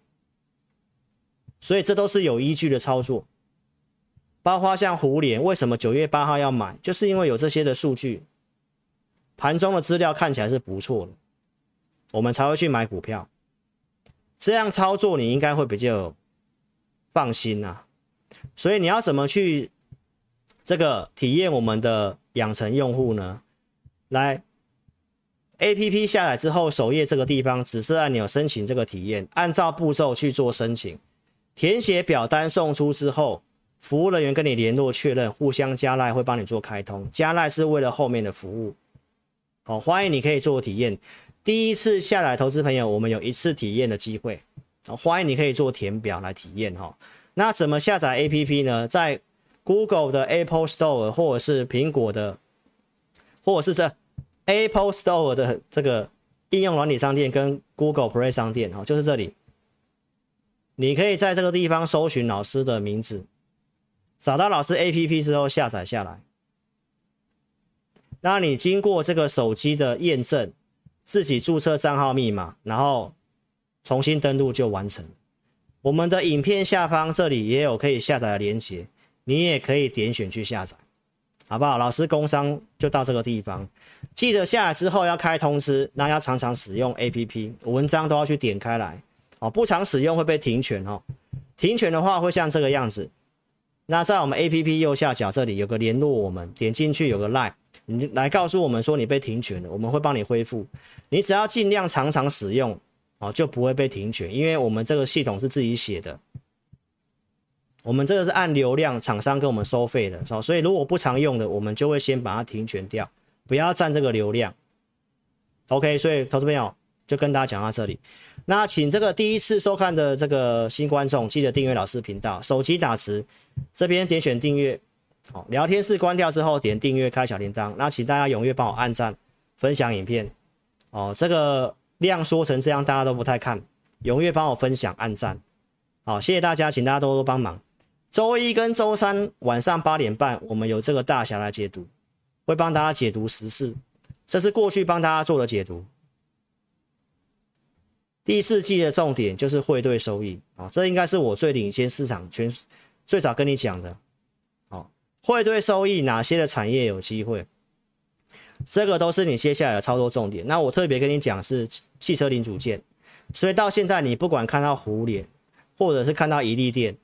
所以这都是有依据的操作，包括像胡连，为什么九月八号要买？就是因为有这些的数据，盘中的资料看起来是不错的。我们才会去买股票，这样操作你应该会比较放心呐。所以你要怎么去这个体验我们的养成用户呢？来，APP 下载之后，首页这个地方紫色按钮申请这个体验，按照步骤去做申请，填写表单送出之后，服务人员跟你联络确认，互相加赖会帮你做开通，加赖是为了后面的服务。好，欢迎你可以做体验。第一次下载投资朋友，我们有一次体验的机会，欢迎你可以做填表来体验哈。那怎么下载 APP 呢？在 Google 的 Apple Store 或者是苹果的，或者是这 Apple Store 的这个应用软体商店跟 Google Play 商店哈，就是这里，你可以在这个地方搜寻老师的名字，找到老师 APP 之后下载下来。那你经过这个手机的验证。自己注册账号密码，然后重新登录就完成。我们的影片下方这里也有可以下载的链接，你也可以点选去下载，好不好？老师工商就到这个地方，记得下来之后要开通知，那要常常使用 APP，文章都要去点开来哦，不常使用会被停权哦。停权的话会像这个样子。那在我们 APP 右下角这里有个联络我们，点进去有个 LINE。你来告诉我们说你被停权了，我们会帮你恢复。你只要尽量常常使用，哦，就不会被停权，因为我们这个系统是自己写的，我们这个是按流量厂商跟我们收费的，所以如果不常用的，我们就会先把它停权掉，不要占这个流量。OK，所以投资朋友就跟大家讲到这里。那请这个第一次收看的这个新观众记得订阅老师频道，手机打词这边点选订阅。好，聊天室关掉之后，点订阅，开小铃铛。那请大家踊跃帮我按赞、分享影片。哦，这个量缩成这样，大家都不太看，踊跃帮我分享、按赞。好，谢谢大家，请大家多多帮忙。周一跟周三晚上八点半，我们有这个大侠来解读，会帮大家解读时事。这是过去帮大家做的解读。第四季的重点就是汇兑收益啊，这应该是我最领先市场全最早跟你讲的。哦汇兑收益哪些的产业有机会？这个都是你接下来的操作重点。那我特别跟你讲是汽车零组件，所以到现在你不管看到胡连，或者是看到一利电，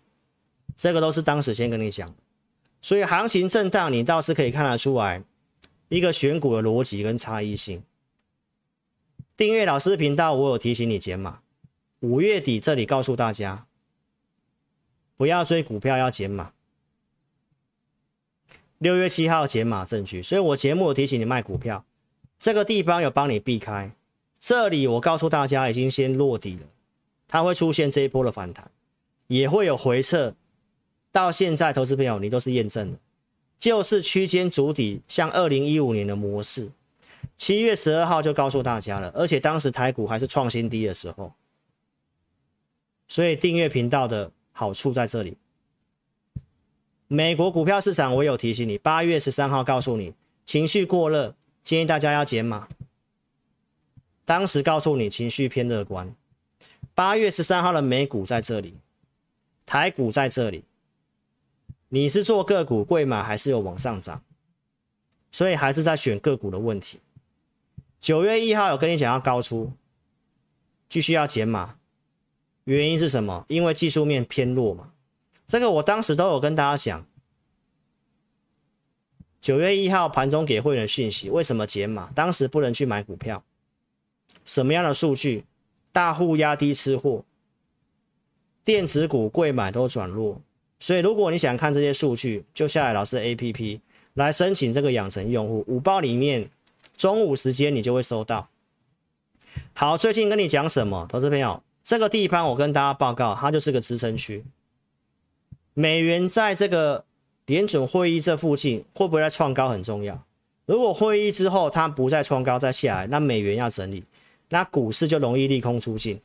这个都是当时先跟你讲。所以行情震荡，你倒是可以看得出来一个选股的逻辑跟差异性。订阅老师频道，我有提醒你减码。五月底这里告诉大家，不要追股票，要减码。六月七号减码证据，所以我节目有提醒你卖股票，这个地方有帮你避开。这里我告诉大家已经先落底了，它会出现这一波的反弹，也会有回撤。到现在，投资朋友你都是验证的，就是区间筑底，像二零一五年的模式。七月十二号就告诉大家了，而且当时台股还是创新低的时候，所以订阅频道的好处在这里。美国股票市场，我有提醒你，八月十三号告诉你情绪过热，建议大家要减码。当时告诉你情绪偏乐观。八月十三号的美股在这里，台股在这里，你是做个股贵买还是有往上涨？所以还是在选个股的问题。九月一号有跟你讲要高出，继续要减码，原因是什么？因为技术面偏弱嘛。这个我当时都有跟大家讲，九月一号盘中给会员讯息，为什么减码？当时不能去买股票，什么样的数据？大户压低吃货，电子股贵买都转弱，所以如果你想看这些数据，就下载老师 APP 来申请这个养成用户，午报里面中午时间你就会收到，好，最近跟你讲什么，投资朋友？这个地方我跟大家报告，它就是个支撑区。美元在这个联准会议这附近会不会再创高很重要。如果会议之后它不再创高再下来，那美元要整理，那股市就容易利空出尽。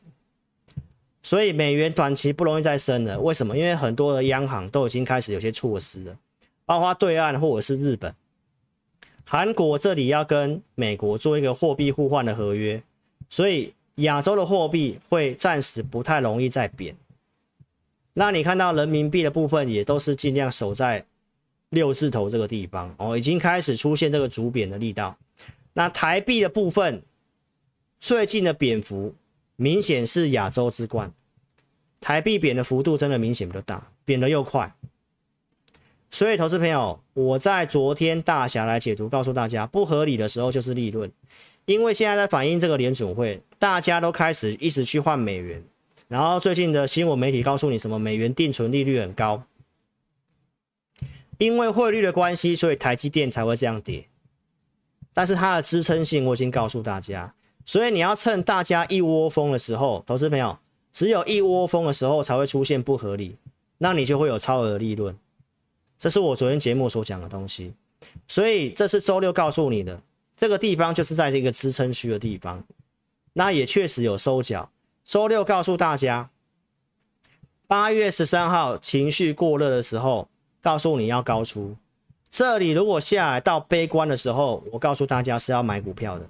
所以美元短期不容易再升了。为什么？因为很多的央行都已经开始有些措施了，包括对岸或者是日本、韩国这里要跟美国做一个货币互换的合约，所以亚洲的货币会暂时不太容易再贬。那你看到人民币的部分也都是尽量守在六字头这个地方哦，已经开始出现这个逐贬的力道。那台币的部分最近的贬幅。明显是亚洲之冠，台币贬的幅度真的明显比较大，贬得又快。所以，投资朋友，我在昨天大侠来解读，告诉大家，不合理的时候就是利润，因为现在在反映这个联准会，大家都开始一直去换美元，然后最近的新闻媒体告诉你什么美元定存利率很高，因为汇率的关系，所以台积电才会这样跌，但是它的支撑性我已经告诉大家。所以你要趁大家一窝蜂的时候，投资朋友，只有一窝蜂的时候才会出现不合理，那你就会有超额利润。这是我昨天节目所讲的东西。所以这是周六告诉你的，这个地方就是在这个支撑区的地方，那也确实有收脚。周六告诉大家，八月十三号情绪过热的时候，告诉你要高出。这里如果下来到悲观的时候，我告诉大家是要买股票的。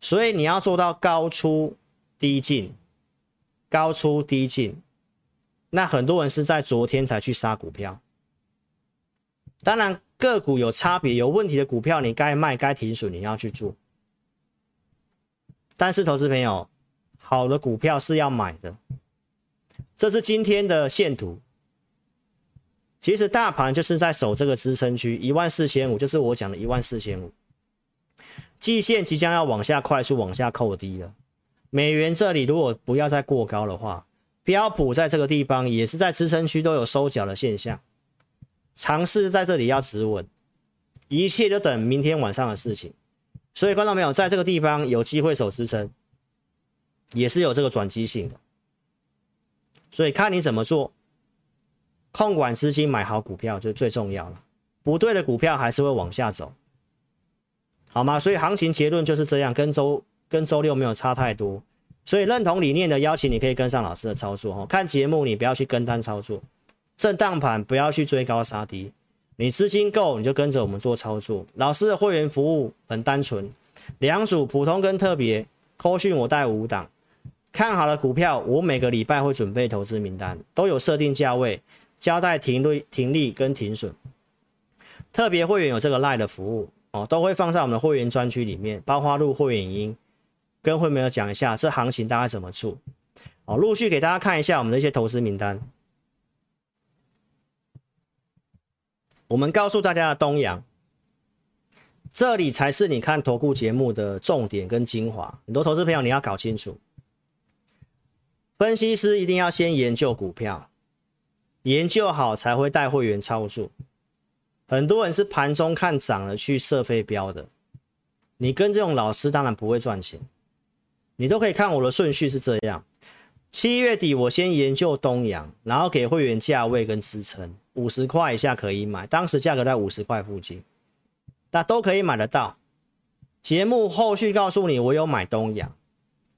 所以你要做到高出低进，高出低进。那很多人是在昨天才去杀股票。当然个股有差别，有问题的股票你该卖该停损，你要去做。但是投资朋友，好的股票是要买的。这是今天的线图。其实大盘就是在守这个支撑区一万四千五，就是我讲的一万四千五。季线即将要往下快速往下扣低了，美元这里如果不要再过高的话，标普在这个地方也是在支撑区都有收脚的现象，尝试在这里要止稳，一切就等明天晚上的事情。所以观众朋友在这个地方有机会守支撑，也是有这个转机性的，所以看你怎么做，控管资金买好股票就最重要了，不对的股票还是会往下走。好吗？所以行情结论就是这样，跟周跟周六没有差太多。所以认同理念的邀请，你可以跟上老师的操作哈。看节目你不要去跟单操作，震荡盘不要去追高杀低。你资金够你就跟着我们做操作。老师的会员服务很单纯，两组普通跟特别，扣讯我带五档。看好了股票，我每个礼拜会准备投资名单，都有设定价位，交代停利、停利跟停损。特别会员有这个赖的服务。哦，都会放在我们的会员专区里面，包括录会员音，跟会员讲一下这行情大概怎么做。哦，陆续给大家看一下我们的一些投资名单。我们告诉大家的东阳，这里才是你看投顾节目的重点跟精华。很多投资朋友你要搞清楚，分析师一定要先研究股票，研究好才会带会员操作。很多人是盘中看涨了去设飞镖的，你跟这种老师当然不会赚钱。你都可以看我的顺序是这样：七月底我先研究东阳，然后给会员价位跟支撑，五十块以下可以买，当时价格在五十块附近，那都可以买得到。节目后续告诉你我有买东阳，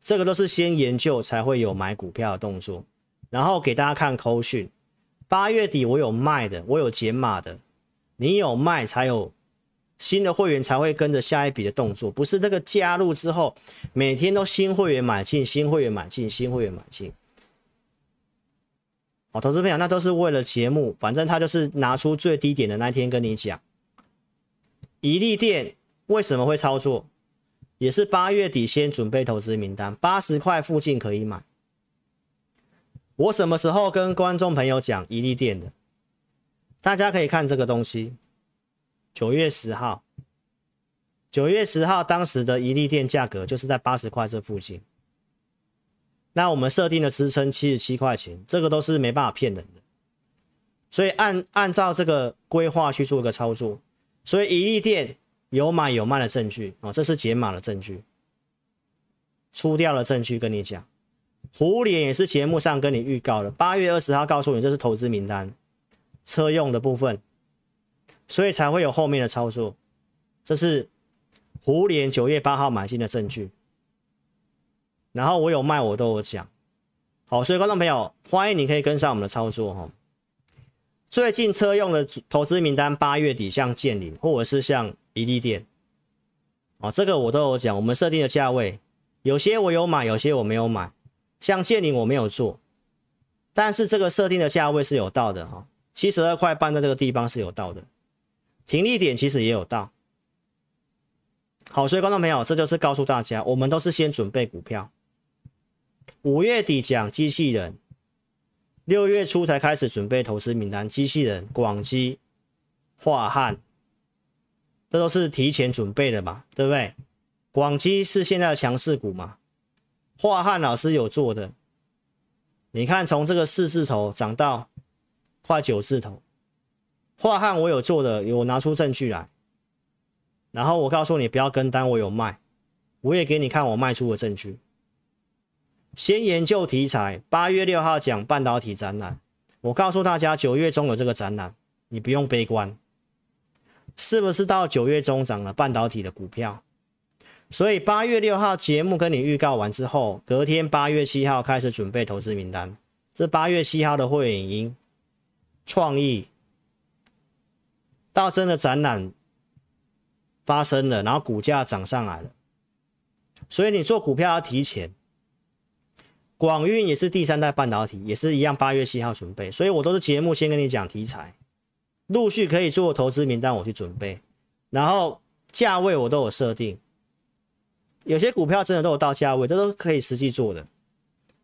这个都是先研究才会有买股票的动作，然后给大家看扣讯。八月底我有卖的，我有减码的。你有卖才有新的会员才会跟着下一笔的动作，不是这个加入之后每天都新会员买进，新会员买进，新会员买进。好，投资朋友，那都是为了节目，反正他就是拿出最低点的那天跟你讲。一利电为什么会操作？也是八月底先准备投资名单，八十块附近可以买。我什么时候跟观众朋友讲一利电的？大家可以看这个东西，九月十号，九月十号当时的一利电价格就是在八十块这附近。那我们设定的支撑七十七块钱，这个都是没办法骗人的。所以按按照这个规划去做一个操作，所以一利电有买有卖的证据啊，这是解码的证据。出掉了证据跟你讲，胡脸也是节目上跟你预告的，八月二十号告诉你这是投资名单，车用的部分，所以才会有后面的操作。这是胡联九月八号买进的证据，然后我有卖我都有讲。好，所以观众朋友，欢迎你可以跟上我们的操作哈。最近车用的投资名单，八月底像建林或者是像一利电，啊，这个我都有讲。我们设定的价位，有些我有买，有些我没有买。像建林我没有做，但是这个设定的价位是有到的哈，七十二块半在这个地方是有到的，停利点其实也有到。好，所以观众朋友，这就是告诉大家，我们都是先准备股票。五月底讲机器人，六月初才开始准备投资名单。机器人、广基、樺汉，这都是提前准备的嘛，对不对？广基是现在的强势股嘛，樺汉老师有做的。你看，从这个四字头涨到快九字头，画汉我有做的，有拿出证据来。然后我告诉你不要跟单，我有卖，我也给你看我卖出的证据。先研究题材，八月六号讲半导体展览，我告诉大家九月中有这个展览，你不用悲观。是不是到九月中涨了半导体的股票？所以八月六号节目跟你预告完之后，隔天八月七号开始准备投资名单。这八月七号的会员影音创意大真的展览。发生了，然后股价涨上来了，所以你做股票要提前。广运也是第三代半导体，也是一样，八月七号准备，所以我都是节目先跟你讲题材，陆续可以做投资名单，我去准备，然后价位我都有设定，有些股票真的都有到价位，这都是可以实际做的。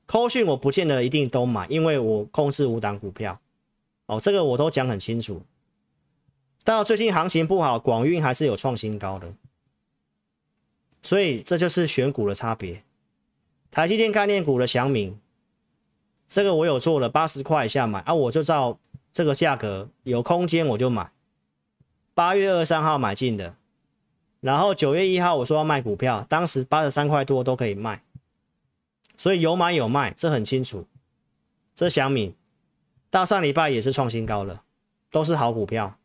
扣讯我不见得一定都买，因为我控制五档股票，哦，这个我都讲很清楚。到最近行情不好，广运还是有创新高的，所以这就是选股的差别。台积电概念股的祥明，这个我有做了八十块以下买啊，我就照这个价格有空间我就买。八月二三号买进的，然后九月一号我说要卖股票，当时八十三块多都可以卖，所以有买有卖，这很清楚。这祥明到上礼拜也是创新高了，都是好股票。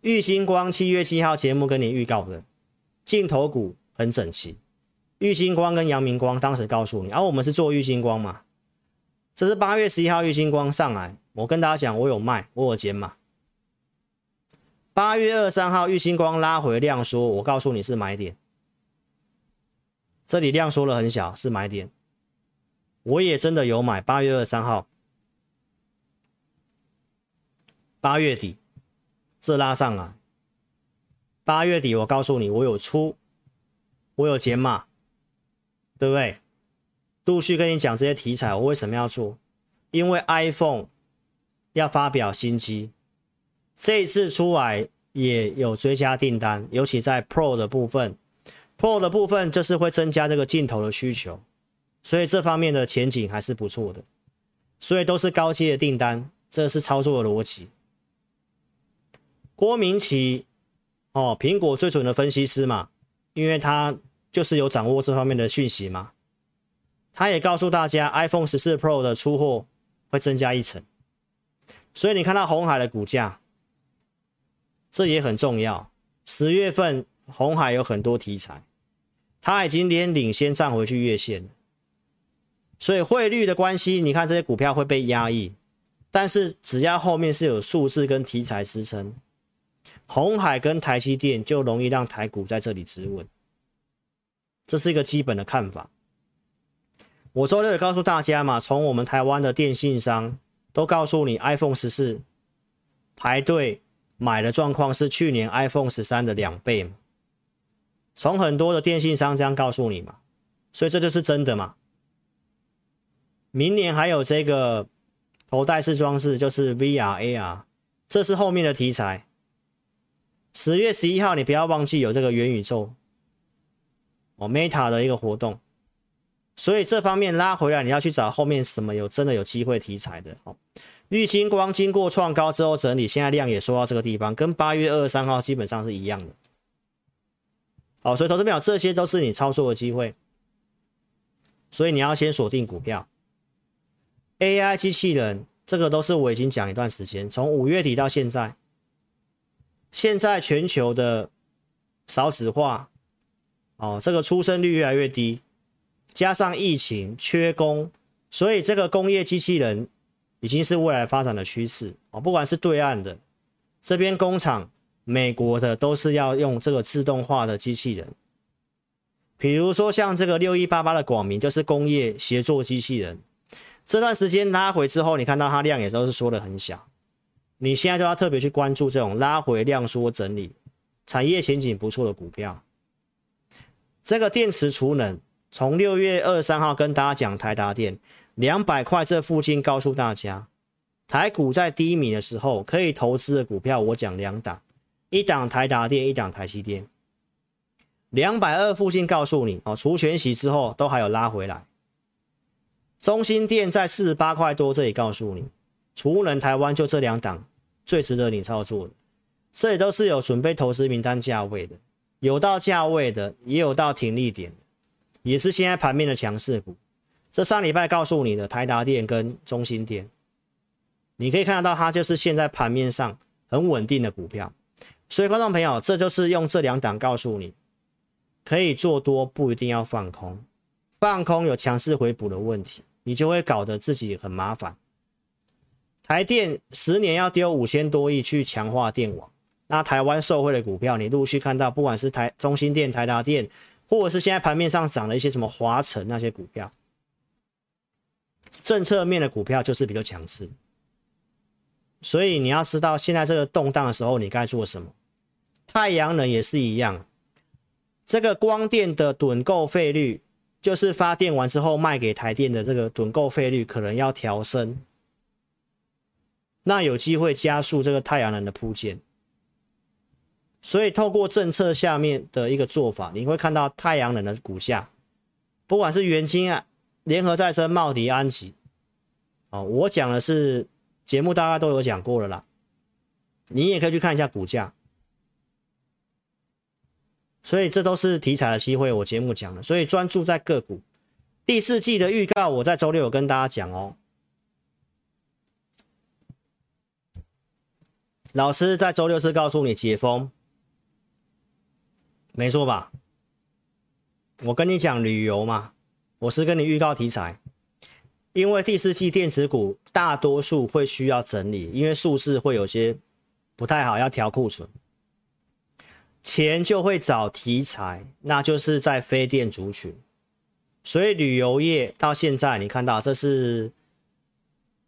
玉星光七月七号节目跟你预告的镜头股很整齐，玉星光跟阳明光当时告诉你，而、啊、我们是做玉星光嘛，这是八月十一号玉星光上来，我跟大家讲，我有卖，我有减码。八月二十三号玉星光拉回量缩，我告诉你是买点，这里量缩了很小，是买点，我也真的有买。八月二十三号，八月底。这拉上来，八月底我告诉你，我有出，我有减码，对不对？陆续跟你讲这些题材，我为什么要做？因为 iPhone 要发表新机，这次出来也有追加订单，尤其在 Pro 的部分，Pro 的部分就是会增加这个镜头的需求，所以这方面的前景还是不错的，所以都是高阶的订单，这是操作的逻辑。郭明奇，哦，苹果最准的分析师嘛，因为他就是有掌握这方面的讯息嘛。他也告诉大家，iPhone 十四 Pro 的出货会增加一成，所以你看到红海的股价，这也很重要。十月份红海有很多题材，他已经连领先站回去月线了，所以汇率的关系，你看这些股票会被压抑，但是只要后面是有数字跟题材支撑。红海跟台积电就容易让台股在这里止稳，这是一个基本的看法。我周六也告诉大家嘛，从我们台湾的电信商都告诉你，iPhone 十四排队买的状况是去年 iPhone 十三的两倍嘛。从很多的电信商这样告诉你嘛，所以这就是真的嘛。明年还有这个头戴式装置，就是 VR、AR，这是后面的题材。十月十一号，你不要忘记有这个元宇宙哦，Meta 的一个活动，所以这方面拉回来，你要去找后面什么有真的有机会题材的哦。玉晶光经过创高之后整理，现在量也缩到这个地方，跟八月二十三号基本上是一样的。好，所以投资朋友，这些都是你操作的机会。所以你要先锁定股票。AI 机器人这个都是我已经讲一段时间，从五月底到现在，现在全球的少子化，哦，这个出生率越来越低，加上疫情缺工，所以这个工业机器人已经是未来发展的趋势哦。不管是对岸的这边工厂，美国的都是要用这个自动化的机器人。比如说像这个六一八八的广明，就是工业协作机器人。这段时间拉回之后，你看到它量也都是缩的很小。你现在就要特别去关注这种拉回量缩整理、产业前景不错的股票。这个电池储能，从六月二十三号跟大家讲台达电两百块这附近，告诉大家台股在低迷的时候可以投资的股票，我讲两档，一档台达电，一档台积电。两百二附近告诉你哦，除权息之后都还有拉回来。中兴电在四十八块多，这里告诉你，储能台湾就这两档最值得你操作的，这里都是有准备投资名单价位的，有到价位的，也有到停利点的，也是现在盘面的强势股。这上礼拜告诉你的台达电跟中心电，你可以看得到它就是现在盘面上很稳定的股票。所以观众朋友，这就是用这两档告诉你。可以做多，不一定要放空。放空有强势回补的问题，你就会搞得自己很麻烦。台电十年要丢五千多亿去强化电网，那台湾受惠的股票，你陆续看到，不管是台中心电、台达电，或者是现在盘面上涨的一些什么华城那些股票，政策面的股票就是比较强势。所以你要知道，现在这个动荡的时候，你该做什么？太阳能也是一样。这个光电的趸购费率，就是发电完之后卖给台电的这个趸购费率，可能要调升，那有机会加速这个太阳能的铺建。所以透过政策下面的一个做法，你会看到太阳能的股价，不管是元晶啊、联合再生、茂迪、安吉，哦，我讲的是节目大家都有讲过了啦，你也可以去看一下股价。所以这都是题材的机会，我节目讲了。所以专注在个股，第四季的预告，我在周六有跟大家讲哦。老师在周六是告诉你解封，没错吧？我跟你讲旅游嘛，我是跟你预告题材，因为第四季电子股大多数会需要整理，因为数字会有些不太好，要调库存。钱就会找题材，那就是在非电族群，所以旅游业到现在，你看到这是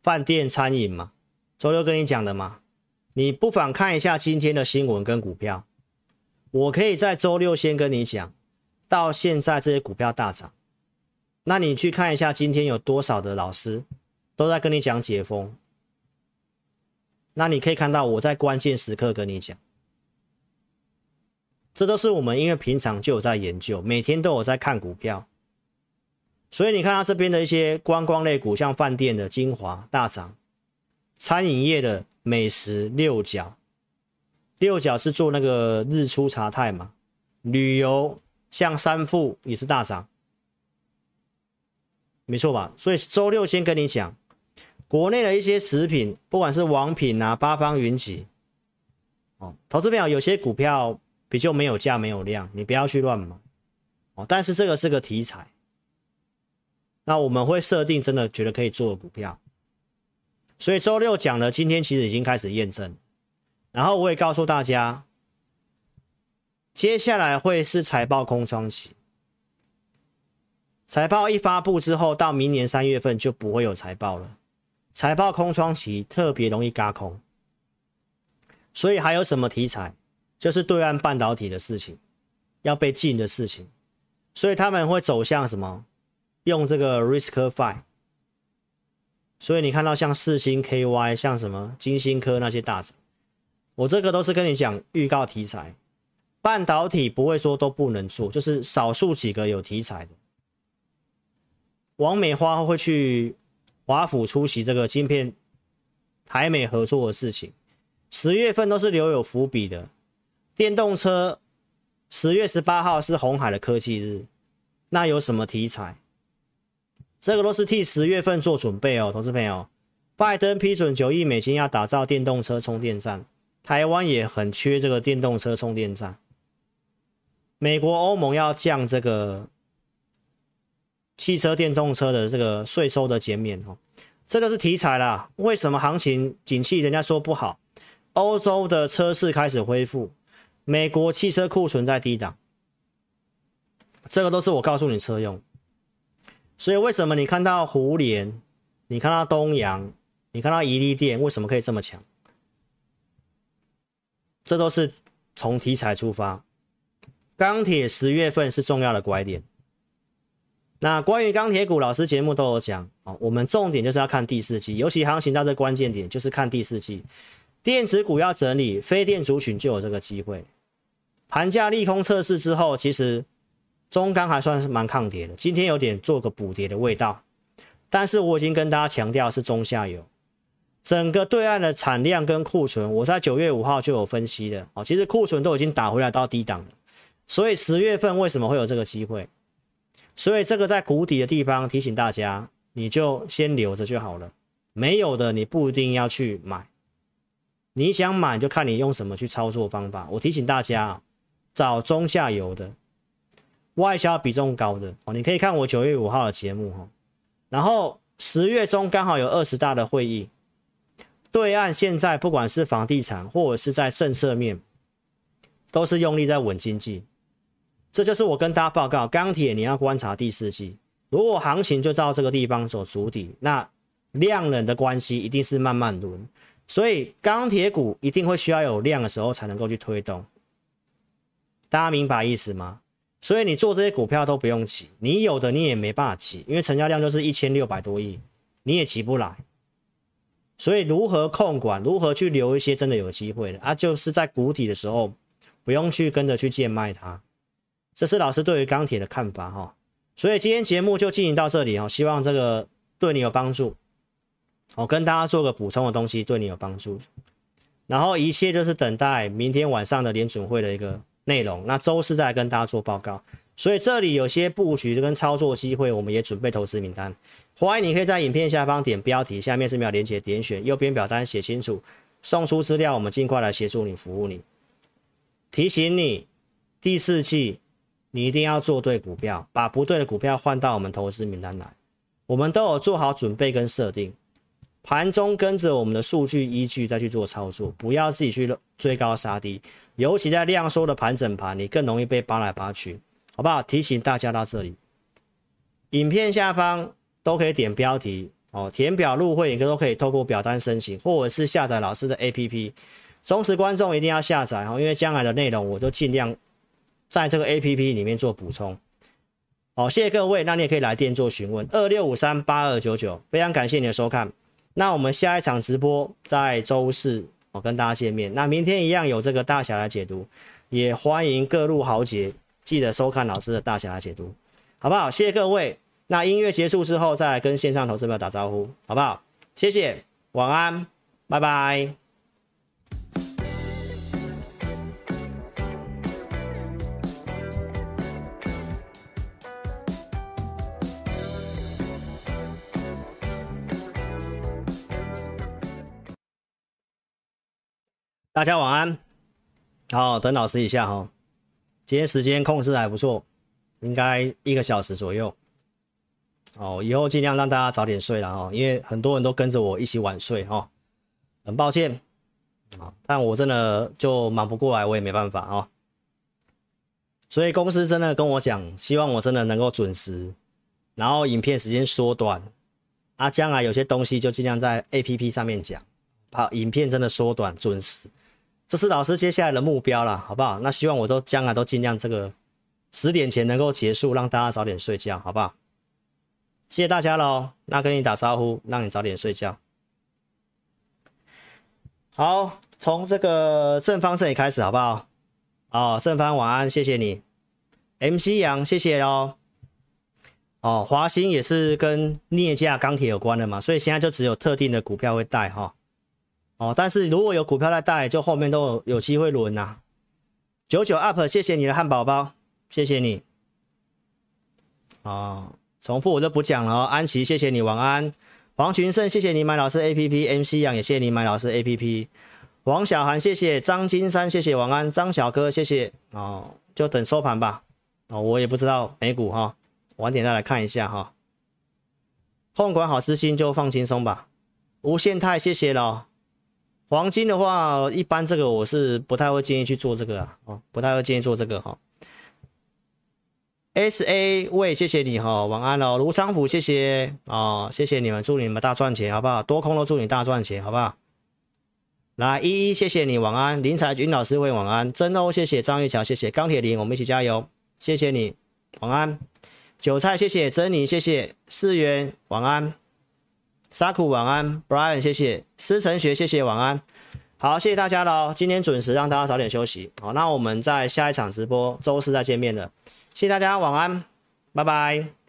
饭店餐饮嘛？周六跟你讲的嘛，你不妨看一下今天的新闻跟股票。我可以在周六先跟你讲，到现在这些股票大涨，那你去看一下今天有多少的老师都在跟你讲解封，那你可以看到我在关键时刻跟你讲。这都是我们因为平常就有在研究，每天都有在看股票，所以你看它这边的一些观光类股，像饭店的精华大涨，餐饮业的美食六角，六角是做那个日出茶太嘛，旅游像三富也是大涨，没错吧？所以周六先跟你讲，国内的一些食品，不管是王品啊、八方云集，哦，投资朋友有些股票。比较没有价没有量，你不要去乱买哦。但是这个是个题材，那我们会设定真的觉得可以做的股票，所以周六讲的今天其实已经开始验证，然后我也告诉大家，接下来会是财报空窗期，财报一发布之后，到明年三月份就不会有财报了，财报空窗期特别容易轧空，所以还有什么题材？就是对岸半导体的事情，要被禁的事情，所以他们会走向什么？用这个 RISC-V。所以你看到像四星 KY，像什么金星科那些大涨，我这个都是跟你讲预告题材。半导体不会说都不能做，就是少数几个有题材的。王美花会去华府出席这个晶片台美合作的事情，十月份都是留有伏笔的。电动车十月十八号是红海的科技日，那有什么题材？这个都是替十月份做准备哦，投资朋友。拜登批准九亿美金要打造电动车充电站，台湾也很缺这个电动车充电站。美国、欧盟要降这个汽车电动车的这个税收的减免哦，这个是题材啦。为什么行情景气人家说不好？欧洲的车市开始恢复，美国汽车库存在低档，这个都是我告诉你车用。所以为什么你看到湖联，你看到东阳，你看到怡利电，为什么可以这么强？这都是从题材出发。钢铁十月份是重要的拐点。那关于钢铁股，老师节目都有讲哦。我们重点就是要看第四季，尤其行情到这关键点，就是看第四季。电子股要整理，非电族群就有这个机会。盘价利空测试之后，其实。中钢还算是蛮抗跌的，今天有点做个补跌的味道，但是我已经跟大家强调是中下游，整个对岸的产量跟库存，我在九月五号就有分析的哦，其实库存都已经打回来到低档了，所以十月份为什么会有这个机会？所以这个在谷底的地方提醒大家，你就先留着就好了，没有的你不一定要去买，你想买就看你用什么去操作方法。我提醒大家，找中下游的。外销比重高的哦，你可以看我九月五号的节目哈。然后十月中刚好有二十大的会议，对岸现在不管是房地产或者是在政策面，都是用力在稳经济。这就是我跟大家报告，钢铁你要观察第四季，如果行情就到这个地方走筑底，那量能的关系一定是慢慢轮，所以钢铁股一定会需要有量的时候才能够去推动。大家明白意思吗？所以你做这些股票都不用急，你有的你也没办法急，因为成交量就是一千六百多亿，你也急不来。所以如何控管，如何去留一些真的有机会的啊，就是在谷底的时候，不用去跟着去贱卖它。这是老师对于钢铁的看法哈。所以今天节目就进行到这里哦，希望这个对你有帮助。我跟大家做个补充的东西，对你有帮助。然后一切就是等待明天晚上的联准会的一个。内容，那周四再跟大家做报告，所以这里有些布局跟操作机会，我们也准备投资名单，欢迎你可以在影片下方点标题，下面是秒连接，点选右边表单写清楚，送出资料，我们尽快来协助你服务你。提醒你，第四季你一定要做对股票，把不对的股票换到我们投资名单来，我们都有做好准备跟设定，盘中跟着我们的数据依据再去做操作，不要自己去追高杀低。尤其在量缩的盘整盘，你更容易被扒来扒去，好不好？提醒大家到这里，影片下方都可以点标题哦，填表入会，你都可以透过表单申请，或者是下载老师的 APP。忠实观众一定要下载哦，因为将来的内容我都尽量在这个 APP 里面做补充。好，谢谢各位，那你也可以来电做询问，二六五三八二九九，非常感谢你的收看。那我们下一场直播在周四。我跟大家见面，那明天一样有这个大侠来解读，也欢迎各路豪杰记得收看老师的大侠来解读，好不好？谢谢各位。那音乐结束之后，再跟线上投资者打招呼，好不好？谢谢，晚安，拜拜。大家晚安，好，等老师一下哈。今天时间控制还不错，应该一个小时左右。哦，以后尽量让大家早点睡了哈，因为很多人都跟着我一起晚睡哈。很抱歉啊，但我真的就忙不过来，我也没办法啊。所以公司真的跟我讲，希望我真的能够准时，然后影片时间缩短啊，将来有些东西就尽量在 APP 上面讲，好影片真的缩短准时。这是老师接下来的目标了，好不好？那希望我都将来都尽量这个十点前能够结束，让大家早点睡觉，好不好？谢谢大家喽，那跟你打招呼，让你早点睡觉。好，从这个正方这里开始，好不好？哦，正方晚安，谢谢你。MC 杨，谢谢哦。哦，华兴也是跟镍价钢铁有关的嘛，所以现在就只有特定的股票会带哈。哦但是如果有股票在带，就后面都有有机会轮呐。九九 up，谢谢你的汉堡包，谢谢你。哦，重复我就不讲了哦。安琪，谢谢你，晚安。黄群胜，谢谢你买老师 A P P。MC 杨也谢谢你买老师 A P P。王小涵，谢谢张金山，谢谢晚安。张小哥，谢谢哦，就等收盘吧。哦，我也不知道美股哈、哦，晚点再来看一下哈、哦。控管好资金就放轻松吧。无限泰，谢谢了。黄金的话，一般这个我是不太会建议去做这个啊，哦，不太会建议做这个哈、S A 喂，谢谢你哈、哦，晚安喽。卢昌福，谢谢哦，谢谢你们，祝你们大赚钱，好不好？多空都祝你大赚钱，好不好？来，一一，谢谢你，晚安。林彩云老师问晚安。真欧，谢谢张玉桥，谢谢钢铁林，我们一起加油，谢谢你，晚安。韭菜，谢谢珍妮，谢谢四元，晚安。沙库晚安，Brian 谢谢，思成学谢谢晚安，好谢谢大家喽，今天准时让大家早点休息，好，那我们在下一场直播周四再见面了，谢谢大家晚安，拜拜。